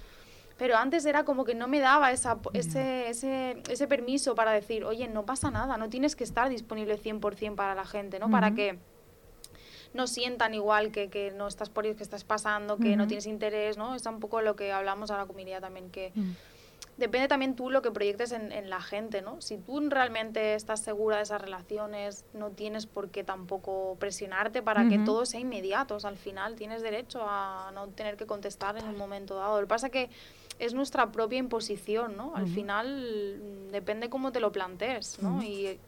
Pero antes era como que no me daba esa, ese, ese, ese permiso para decir, oye, no pasa nada, no tienes que estar disponible 100% para la gente, ¿no? Para que no sientan igual que, que no estás por ellos, que estás pasando, que no tienes interés, ¿no? Es un poco lo que hablamos a la comunidad también, que depende también tú lo que proyectes en, en, la gente, ¿no? Si tú realmente estás segura de esas relaciones, no tienes por qué tampoco presionarte para que todo sea inmediato. O sea, al final tienes derecho a no tener que contestar en un momento dado. Lo que pasa es que es nuestra propia imposición, ¿no? Al final mm, depende cómo te lo plantees, ¿no? Y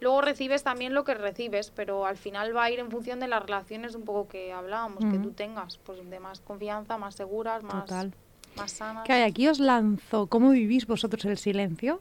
luego recibes también lo que recibes, pero al final va a ir en función de las relaciones un poco que hablábamos, que tú tengas, pues de más confianza, más seguras, más... Total más Que aquí os lanzo, ¿cómo vivís vosotros el silencio?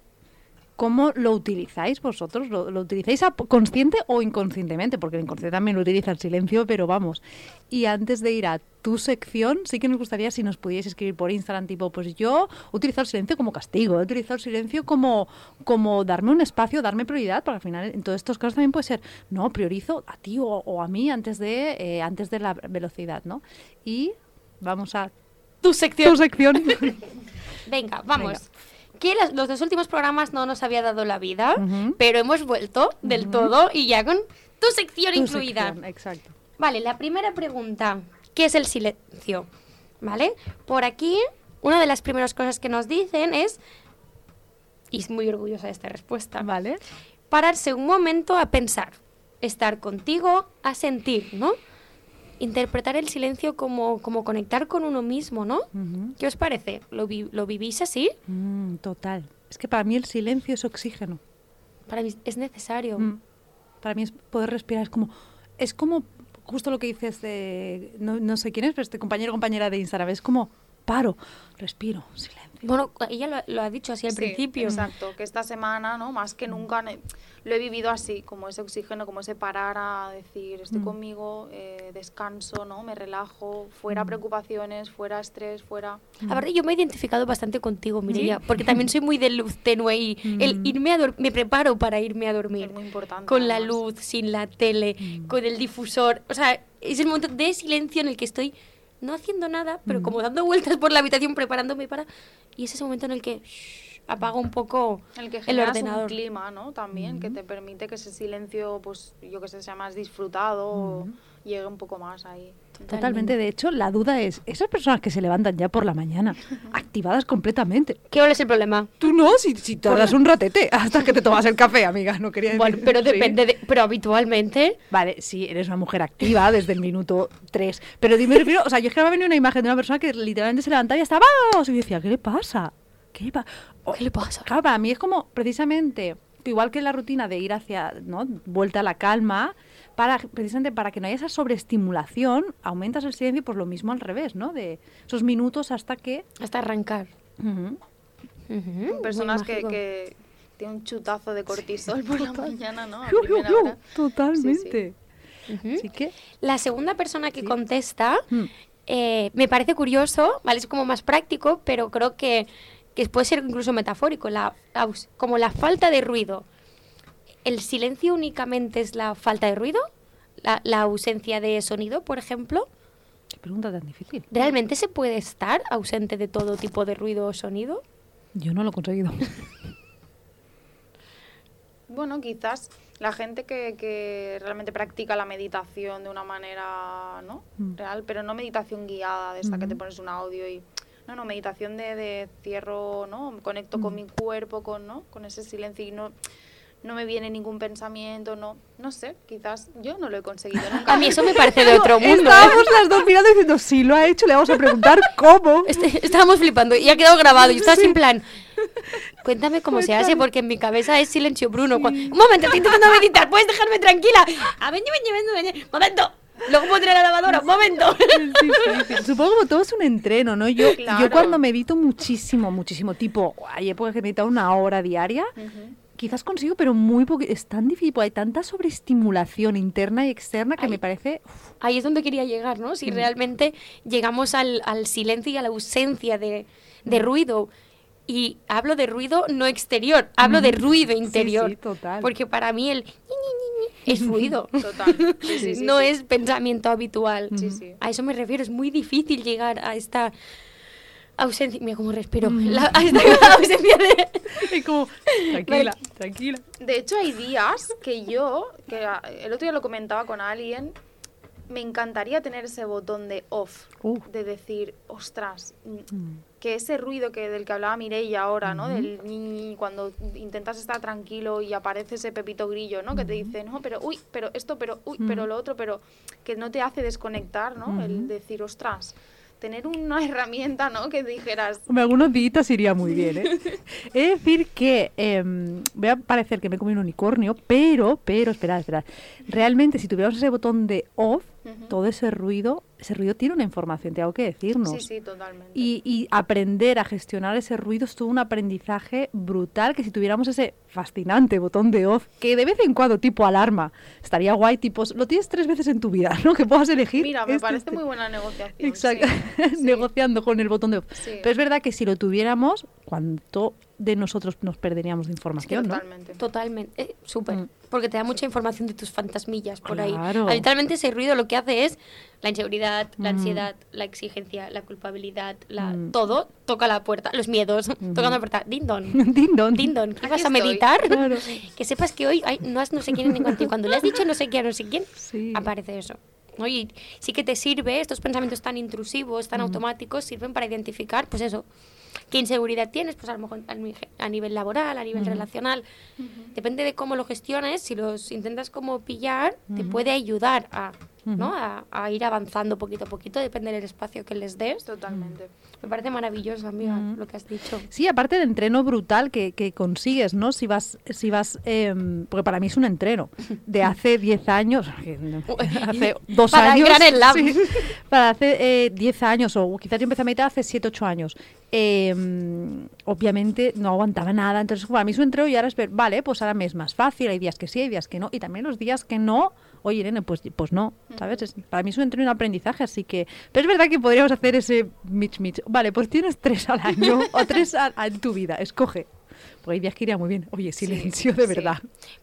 ¿Cómo lo utilizáis vosotros? ¿Lo, utilizáis consciente o inconscientemente? Porque el inconsciente también lo utiliza el silencio, pero vamos. Y antes de ir a tu sección, sí que nos gustaría si nos pudierais escribir por Instagram, tipo, pues yo utilizo el silencio como castigo, he utilizado el silencio como, como darme un espacio, darme prioridad, porque al final en todos estos casos también puede ser, no, priorizo a ti o, a mí antes de, eh, antes de la velocidad, ¿no? Y vamos a tu sección. Tu sección. Venga, vamos. Que los, dos últimos programas no nos había dado la vida, pero hemos vuelto del todo y ya con tu sección incluida. exacto. Vale, la primera pregunta. ¿Qué es el silencio? ¿Vale? Por aquí, una de las primeras cosas que nos dicen es, y es muy orgullosa de esta respuesta, ¿vale? Pararse un momento a pensar, estar contigo, a sentir, ¿no? Interpretar el silencio como, como conectar con uno mismo, ¿no? ¿Qué os parece? ¿Lo, ¿Lo, vivís así? Mm, total. Es que para mí el silencio es oxígeno. Para mí es necesario. Mm. Para mí es poder respirar. Es como, es como justo lo que dices de, no, no sé quién es, pero este compañero o compañera de Instagram. Es como, paro, respiro, silencio Bueno, ella lo, lo ha dicho así al Sí, principio. Exacto, que esta semana, ¿no? Más que nunca ne- lo he vivido así, como ese oxígeno, como ese parar a decir, estoy Mm. conmigo, eh, descanso, ¿no? Me relajo, fuera preocupaciones, fuera estrés, fuera... Aparte, yo me he identificado bastante contigo, Mireia, porque también soy muy de luz tenue y el Mm. irme a dormir, me preparo para irme a dormir. Es muy importante. Con la luz, sin la tele, Mm. con el difusor. O sea, es el momento de silencio en el que estoy no haciendo nada, pero como dando vueltas por la habitación preparándome para... Y es ese momento en el que shh, apago un poco El que el ordenador. un clima, ¿no? También, que te permite que ese silencio, pues, yo que sé, sea más disfrutado o llegue un poco más ahí. Totalmente. De hecho, la duda es, esas personas que se levantan ya por la mañana, activadas completamente. ¿Qué es el problema? Tú no, si, si tardas un ratete hasta que te tomas el café, amiga, no quería decir. Bueno, pero Sí. depende de... Pero habitualmente... Vale, sí, eres una mujer activa desde el minuto 3. Pero dime, refiero, o sea, yo es que me ha venido una imagen de una persona que literalmente se levantaba y estaba, ¡vamos! Y yo decía, ¿qué le pasa? ¿Qué le, pa- o- ¿Qué le pasa? Claro, para mí es como, precisamente, igual que la rutina de ir hacia, ¿no? Vuelta a la calma, para, precisamente para que no haya esa sobreestimulación, aumentas el silencio, pues lo mismo al revés, ¿no? De esos minutos hasta que... Hasta arrancar. Personas que, que tienen un chutazo de cortisol por la mañana, ¿no? A primera ju, hora. Totalmente. Así que... La segunda persona que contesta Mm. eh, me parece curioso, ¿vale? Es como más práctico, pero creo que, que puede ser incluso metafórico, la, como la falta de ruido. ¿El silencio únicamente es la falta de ruido? La, la ausencia de sonido, por ejemplo. Qué pregunta tan difícil. ¿Realmente se puede estar ausente de todo tipo de ruido o sonido? Yo no lo he conseguido. Bueno, quizás la gente que, que realmente practica la meditación de una manera ¿no? Mm. real, pero no meditación guiada, de esta que te Ujú. pones un audio y... No, no, meditación de, de cierro, ¿no? Conecto con Mm. mi cuerpo, con, ¿no? con ese silencio y no, no me viene ningún pensamiento, no, no sé, quizás yo no lo he conseguido nunca. A mí eso me parece de otro mundo. ¿eh? Estábamos las dos mirando diciendo, sí, lo ha hecho, le vamos a preguntar cómo. Este- estábamos flipando y ha quedado grabado. Y estás en plan. Cuéntame cómo se hace, porque en mi cabeza es silencio Bruno. Un momento, estoy intentando meditar. ¿Puedes dejarme tranquila? A ven, ven, ven, ven. Momento. Luego pondré la lavadora. Un momento. Supongo que todo es un entreno, ¿no? Yo, yo cuando medito muchísimo, muchísimo, tipo, hay épocas que he meditado una hora diaria. Quizás consigo, pero muy poco. Es tan difícil, hay tanta sobreestimulación interna y externa que Ay. me parece. uf, Ahí es donde quería llegar, ¿no? Si realmente llegamos al, al silencio y a la ausencia de, de ruido. Y hablo de ruido no exterior, hablo de ruido interior. sí, total. Porque para mí el ñi, ñi, ñi, ñi es ruido. Total. Sí, sí, sí, no sí. es pensamiento habitual. Sí, sí. A eso me refiero, es muy difícil llegar a esta ausencia. Mira cómo respiro. La- a esta ausencia de. Y como, tranquila, tranquila. De hecho, hay días que yo, que el otro día lo comentaba con alguien, me encantaría tener ese botón de off, Uh. de decir, ostras, mm, Mm. que ese ruido que del que hablaba Mireia ahora, ¿no? Del ñi, ñi, cuando intentas estar tranquilo y aparece ese pepito grillo, ¿no? Que te dice, no, pero uy, pero esto, pero uy, pero lo otro, pero que no te hace desconectar, ¿no? El decir, ostras, tener una herramienta, ¿no? Que dijeras, Hombre, algunos días iría muy bien, ¿eh? He de decir que em, voy a parecer que me he comido un unicornio, pero, pero, esperad, esperad. Realmente, si tuviéramos ese botón de off, todo ese ruido, ese ruido tiene una información, tengo que decirnos. sí, sí, totalmente. Y, y aprender a gestionar ese ruido es todo un aprendizaje brutal que si tuviéramos ese fascinante botón de off, que de vez en cuando tipo alarma, estaría guay, tipo, lo tienes tres veces en tu vida, ¿no? Que puedas elegir. Mira, me este, parece este. muy buena negociación. Exacto, sí, sí. negociando con el botón de off. Sí. Pero es verdad que si lo tuviéramos, ¿cuánto de nosotros nos perderíamos de información, no? Totalmente. Totalmente, eh, súper. Mm. Porque te da mucha información de tus fantasmillas por ahí. Claro. Habitualmente ese ruido lo que hace es la inseguridad, la Mm. ansiedad, la exigencia, la culpabilidad, la, Mm. todo toca la puerta. Los miedos, tocando la puerta. Din don. Din don. Din don. ¿Qué Aquí vas a meditar? Claro. Que sepas que hoy ay, no has no sé quién ni cuánto. Y cuando le has dicho no sé quién, no sé quién, Sí. aparece eso. ¿No? Y sí que te sirve, estos pensamientos tan intrusivos, tan automáticos, sirven para identificar, pues eso, qué inseguridad tienes, pues a lo mejor a ni- a nivel laboral, a nivel relacional. Depende de cómo lo gestiones, si los intentas como pillar, te puede ayudar a ¿no? A, a ir avanzando poquito a poquito, depende del espacio que les des. Totalmente. Me parece maravilloso, amiga, Mm. lo que has dicho. Sí, aparte del entreno brutal que, que consigues, ¿no? Si vas, si vas, em, porque para mí es un entreno de hace 10 años, hace dos Para el años, Gran Slam. sí, para hace eh, 10 años o quizás yo empecé a meditar hace 7, 8 años. Em, obviamente no aguantaba nada, entonces para mí es un entreno y ahora es ver, vale, pues ahora me es más fácil, hay días que sí, hay días que no, y también los días que no, oye Irene, pues, pues no, ¿sabes? Es- para mí es un entreno y un aprendizaje, así que, pero es verdad que podríamos hacer ese mitch mitch, vale, pues tienes tres al año o tres a- a- en tu vida, escoge. Porque hay días que iría muy bien. Oye, silencio de sí. verdad.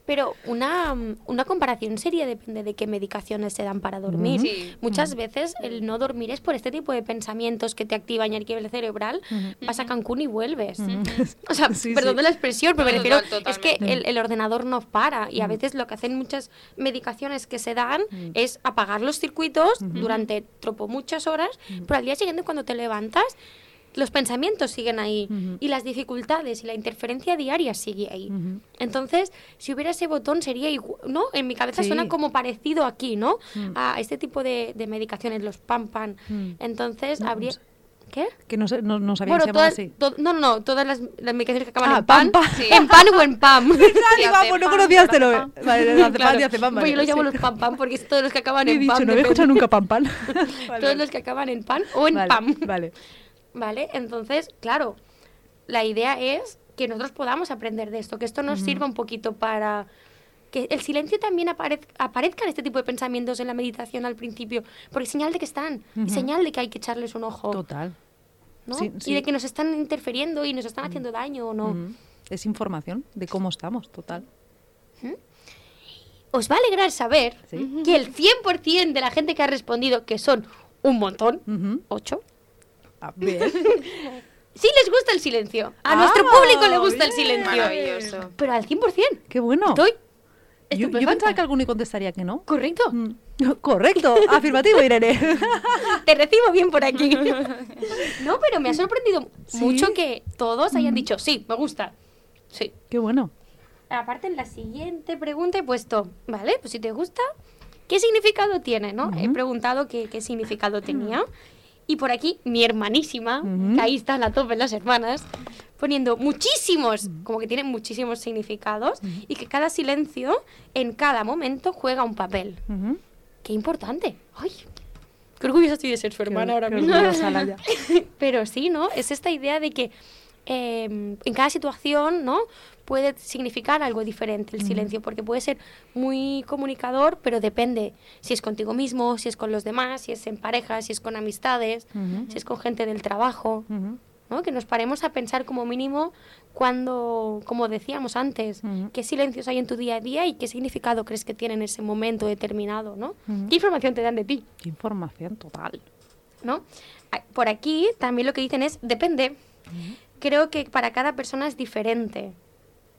Pero una, mm, una comparación seria depende de qué medicaciones se dan para dormir. Sí. Muchas veces el no dormir es por este tipo de pensamientos que te activan y a nivel cerebral. Vas a Cancún y vuelves. O sea, Sí, perdón sí. de la expresión, pero me No, refiero, total, es que el, el ordenador no para y a veces lo que hacen muchas medicaciones que se dan es apagar los circuitos durante tropo muchas horas, pero al día siguiente cuando te levantas los pensamientos siguen ahí Ujú. y las dificultades y la interferencia diaria sigue ahí. Ujú. Entonces, si hubiera ese botón sería igual, ¿no? En mi cabeza Sí. suena como parecido aquí, ¿no? Mm. A este tipo de, de medicaciones, los PAN PAN. Mm. Entonces, No, habría... no sé. ¿Qué? Que no, sé, no, no sabía Bueno, que se llamaba todas, así. to- no, no, no, todas las, las medicaciones que acaban Ah, en pan, pan, pan. Sí. en pan o en pam. Pues no Acepam, conocía este nombre. Acepam. Vale, hace pan Claro. hace pan, Pues yo los llamo sí. los pan pan porque es todos los que acaban He en dicho, pan. no había escuchado nunca pan pan. Vale, Todos los que acaban en pan o en vale, pam. Vale. ¿Vale? Entonces, claro, la idea es que nosotros podamos aprender de esto, que esto nos sirva un poquito para que el silencio también aparez- aparezcan este tipo de pensamientos en la meditación al principio, porque es señal de que están, y señal de que hay que echarles un ojo, Total. ¿no? sí, Y de que nos están interfiriendo y nos están haciendo daño o no. Es información de cómo estamos, total. Os va a alegrar saber Sí. que el 100% de la gente que ha respondido, que son un montón, Ujú. 8, A ver. sí les gusta el silencio. A Ah, nuestro público le gusta el bien. silencio. Maravilloso. Pero al 100%. Qué bueno. Estoy yo, yo pensaba que alguno contestaría que no. Correcto. Mm. Correcto, afirmativo, Irene. Te recibo bien por aquí. no, pero me ha sorprendido ¿Sí? mucho que todos hayan dicho, sí, me gusta. Sí. Qué bueno. Aparte, en la siguiente pregunta he puesto, vale, pues si te gusta, ¿qué significado tiene? ¿no? He Ujú. preguntado qué, qué significado tenía. Y por aquí, mi hermanísima, que ahí están a tope las hermanas, poniendo muchísimos, como que tienen muchísimos significados, y que cada silencio, en cada momento, juega un papel. Qué importante. Ay, qué orgullosa estoy de ser su hermana Qué- ahora mismo. Pero sí, ¿no? Es esta idea de que eh, en cada situación, ¿no? Puede significar algo diferente el silencio, porque puede ser muy comunicador, pero depende si es contigo mismo, si es con los demás, si es en pareja, si es con amistades, si es con gente del trabajo. ¿no? Que nos paremos a pensar como mínimo cuando, como decíamos antes, qué silencios hay en tu día a día y qué significado crees que tiene en ese momento determinado, ¿no? ¿Qué información te dan de ti? Qué información total. ¿no? Ah, Por aquí también lo que dicen es, depende. Creo que para cada persona es diferente,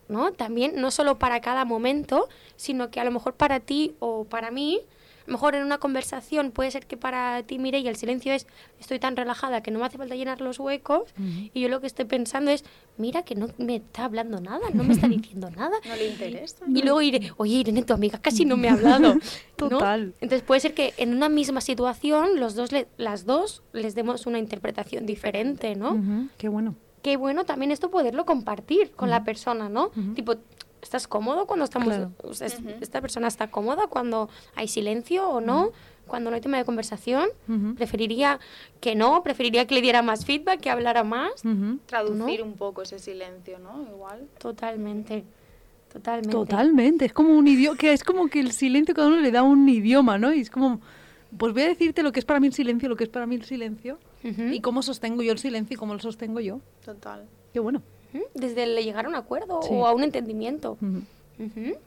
¿no? También, no solo para cada momento, sino que a lo mejor para ti o para mí, a lo mejor en una conversación puede ser que para ti, Mireia, el silencio es, estoy tan relajada que no me hace falta llenar los huecos, y yo lo que estoy pensando es, mira que no me está hablando nada, no me está diciendo nada. No le interesa. Y luego iré, oye Irene, tu amiga casi no me ha hablado. ¿no? Total. Entonces puede ser que en una misma situación los dos le- las dos les demos una interpretación diferente, ¿no? Qué bueno. Qué bueno también esto poderlo compartir con la persona, ¿no? Tipo, ¿estás cómodo cuando estamos... Claro. o sea, es- ¿Esta persona está cómoda cuando hay silencio o no? Cuando no hay tema de conversación. Preferiría que no, preferiría que le diera más feedback, que hablara más. Traducir un poco ese silencio, ¿no? Igual. Totalmente. Totalmente. Totalmente, es como un idioma, que es como que el silencio cada uno le da un idioma, ¿no? Y es como, pues voy a decirte lo que es para mí el silencio, lo que es para mí el silencio, Ujú. y cómo sostengo yo el silencio y cómo lo sostengo yo. Total. Qué bueno. Desde el llegar a un acuerdo Sí. o a un entendimiento. Ujú. Ujú.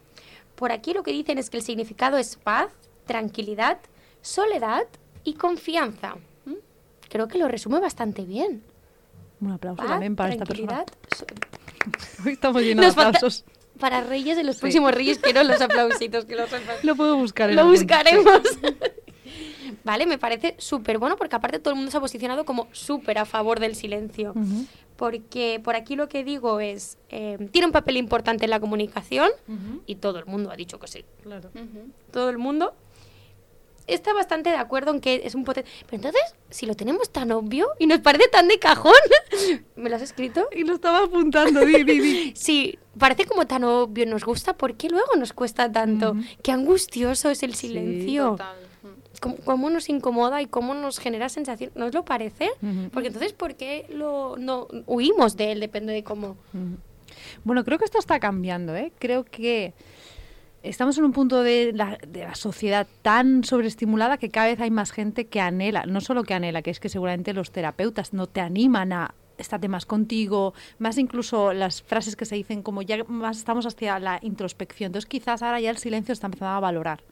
Por aquí lo que dicen es que el significado es paz, tranquilidad, soledad y confianza. ¿Mm? Creo que lo resume bastante bien. Un aplauso Paz, también para esta persona. so- Hoy estamos llenos de aplausos. Para Reyes, en los Sí. próximos Reyes, quiero los aplausitos, que lo sepas. Lo puedo buscar. en Lo buscaremos. vale, me parece súper bueno porque aparte todo el mundo se ha posicionado como súper a favor del silencio. Porque por aquí lo que digo es, eh, tiene un papel importante en la comunicación y todo el mundo ha dicho que sí. Claro. Todo el mundo. está bastante de acuerdo en que es un potente. Pero entonces, si lo tenemos tan obvio y nos parece tan de cajón, ¿me lo has escrito? Y lo estaba apuntando, di, di, di. Sí, parece como tan obvio, nos gusta, ¿por qué luego nos cuesta tanto? Qué angustioso es el silencio. Total. Cómo, cómo nos incomoda y cómo nos genera sensación. ¿No os lo parece? Porque entonces, ¿por qué lo, no, huimos de él? Depende de cómo. Bueno, creo que esto está cambiando, ¿eh? Creo que estamos en un punto de la, de la sociedad tan sobreestimulada que cada vez hay más gente que anhela, no solo que anhela, que es que seguramente los terapeutas no te animan a estate más contigo, más incluso las frases que se dicen como ya más estamos hacia la introspección. Entonces quizás ahora ya el silencio está empezando a valorar.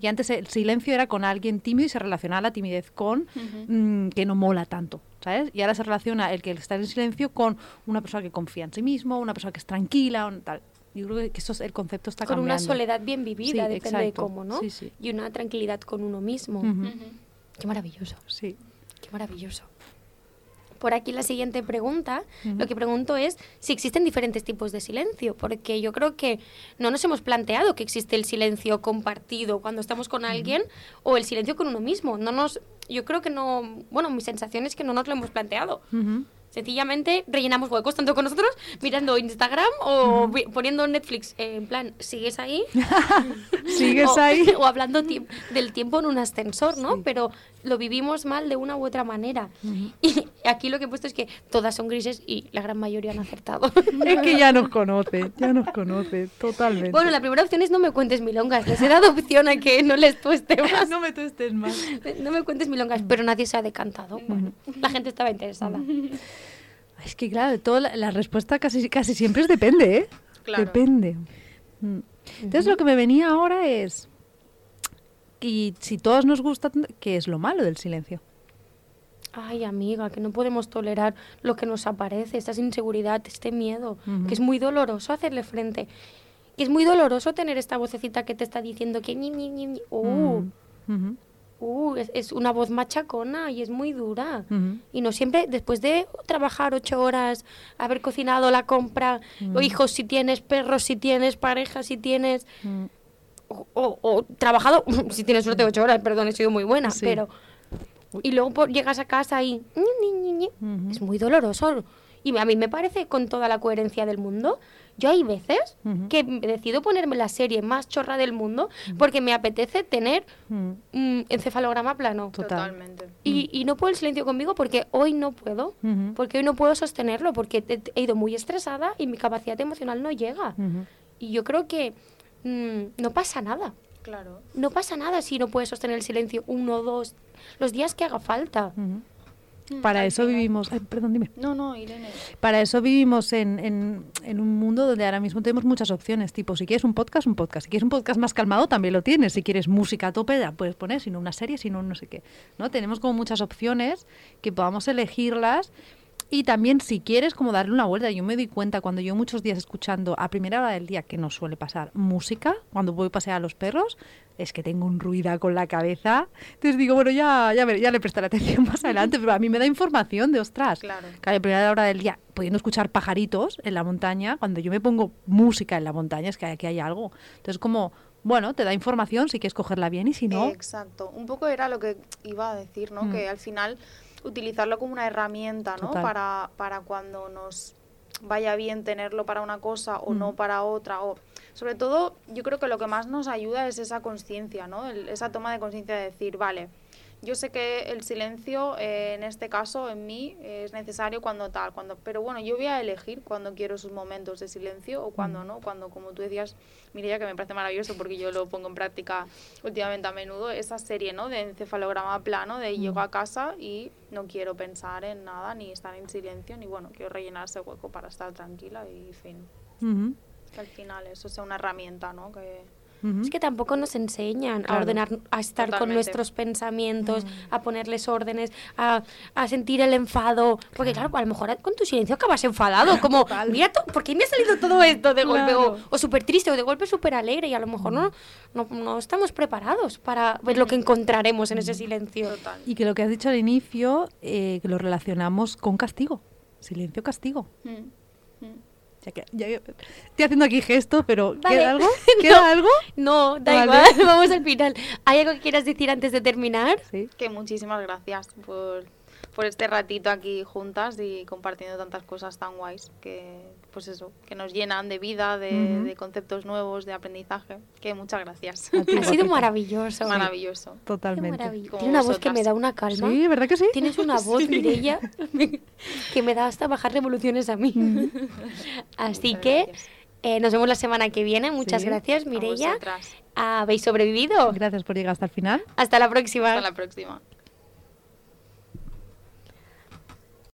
Y antes el silencio era con alguien tímido y se relacionaba la timidez con mm, que no mola tanto, ¿sabes? Y ahora se relaciona el que está en silencio con una persona que confía en sí mismo, una persona que es tranquila, un tal. Yo creo que eso es, el concepto está Con cambiando. una soledad bien vivida, Sí, depende de cómo, ¿no? Sí, sí. Y una tranquilidad con uno mismo. Qué maravilloso. Sí. Qué maravilloso. Por aquí la siguiente pregunta, lo que pregunto es si existen diferentes tipos de silencio, porque yo creo que no nos hemos planteado que existe el silencio compartido cuando estamos con alguien o el silencio con uno mismo. No nos, yo creo que no, bueno, mi sensación es que no nos lo hemos planteado. Sencillamente rellenamos huecos, tanto con nosotros mirando Instagram o poniendo Netflix. eh, en plan, ¿sigues ahí? Sigues o, ahí. o hablando del tiempo en un ascensor, ¿no? Sí. Pero lo vivimos mal de una u otra manera. Y aquí lo que he puesto es que todas son grises y la gran mayoría han acertado. Es que ya nos conoce, ya nos conoce, totalmente. bueno, la primera opción es no me cuentes milongas. Les he dado opción a que no les tueste más. no me tuestes más. No me cuentes milongas, pero nadie se ha decantado. Bueno, la gente estaba interesada. Es que claro, toda la, la respuesta casi, casi siempre es depende, ¿eh? Claro. Depende. Mm. Entonces lo que me venía ahora es, y si todos nos gusta, ¿qué es lo malo del silencio? Ay, amiga, que no podemos tolerar lo que nos aparece, esta inseguridad, este miedo, que es muy doloroso hacerle frente. Y es muy doloroso tener esta vocecita que te está diciendo que ñi, ñi, ñi. Uh, Mm. Ujú. uh, es, es una voz machacona y es muy dura. Y no siempre, después de trabajar ocho horas, haber cocinado la compra, o hijos si tienes, perros si tienes, pareja si tienes, Mm. O, o- o trabajado, si tienes suerte, ocho horas, perdón, he sido muy buena, Sí. pero... Y luego por- llegas a casa y... Es muy doloroso. Y a mí me parece con toda la coherencia del mundo. Yo hay veces que decido ponerme la serie más chorra del mundo porque me apetece tener un encefalograma plano. Total. Totalmente. Y, y no puedo el silencio conmigo porque hoy no puedo. Porque hoy no puedo sostenerlo porque he ido muy estresada y mi capacidad emocional no llega. Y yo creo que mm, no pasa nada. Claro. No pasa nada si no puedes sostener el silencio uno, dos, los días que haga falta. Mm, Para eso vivimos, ay, perdón, dime. No, no, Irene. Para eso vivimos en, en- en un mundo donde ahora mismo tenemos muchas opciones, tipo, si quieres un podcast, un podcast. Si quieres un podcast más calmado, también lo tienes. Si quieres música a tope, la puedes poner, si no una serie, si no no sé qué. ¿no? Tenemos como muchas opciones que podamos elegirlas. Y también si quieres como darle una vuelta, yo me doy cuenta cuando yo muchos días escuchando a primera hora del día, que no suele pasar, música, cuando voy a pasear a los perros, es que tengo un ruido con la cabeza. Entonces digo, bueno, ya, ya, ya le prestaré atención más adelante, pero a mí me da información de, ostras, Claro. Claro, a primera hora del día, pudiendo escuchar pajaritos en la montaña, cuando yo me pongo música en la montaña, es que aquí hay algo. Entonces, como, bueno, te da información si quieres cogerla bien y si no. Exacto. Un poco era lo que iba a decir, ¿no? Mm. Que al final utilizarlo como una herramienta, ¿no? Total. Para, para cuando nos vaya bien tenerlo para una cosa o Mm. no para otra. O, sobre todo, yo creo que lo que más nos ayuda es esa conciencia, ¿no? El- esa toma de conciencia de decir, vale, yo sé que el silencio, eh, en este caso, en mí, es necesario cuando tal, cuando, pero bueno, yo voy a elegir cuando quiero esos momentos de silencio o cuando no, cuando, como tú decías, Mireia, que me parece maravilloso porque yo lo pongo en práctica últimamente a menudo, esa serie, ¿no? De encefalograma plano, de llego a casa y no quiero pensar en nada, ni estar en silencio, ni bueno, quiero rellenar ese hueco para estar tranquila y fin. Que al final eso sea una herramienta, ¿no? Que, Es que tampoco nos enseñan a ordenar, a estar con nuestros pensamientos, a ponerles órdenes, a, a sentir el enfado. Porque claro, a lo mejor con tu silencio acabas enfadado, como, Total. mira, ¿por qué me ha salido todo esto de golpe? O, Claro. o súper triste, o de golpe súper alegre, y a lo mejor no, no, no estamos preparados para ver lo que encontraremos en ese silencio. total. Y que lo que has dicho al inicio, eh, que lo relacionamos con castigo. Silencio, castigo. Mm, que- ya estoy haciendo aquí gestos, pero Vale. ¿queda algo? No. ¿Queda algo? No, da Vale. igual, vamos al final. ¿Hay algo que quieras decir antes de terminar? Sí. Que muchísimas gracias por, por este ratito aquí juntas y compartiendo tantas cosas tan guays que, pues eso, que nos llenan de vida, de, conceptos nuevos, de aprendizaje. Que muchas gracias. Ha sido maravilloso. Maravilloso. Totalmente. maravilla. Como Tiene una voz que me da una calma. Sí, ¿verdad que sí? Tienes una voz, Mireia, que me da hasta bajar revoluciones a mí. Así Muchas que eh, nos vemos la semana que viene. Muchas Sí. gracias, Mireia. Habéis sobrevivido. Gracias por llegar hasta el final. Hasta la próxima. Hasta la próxima.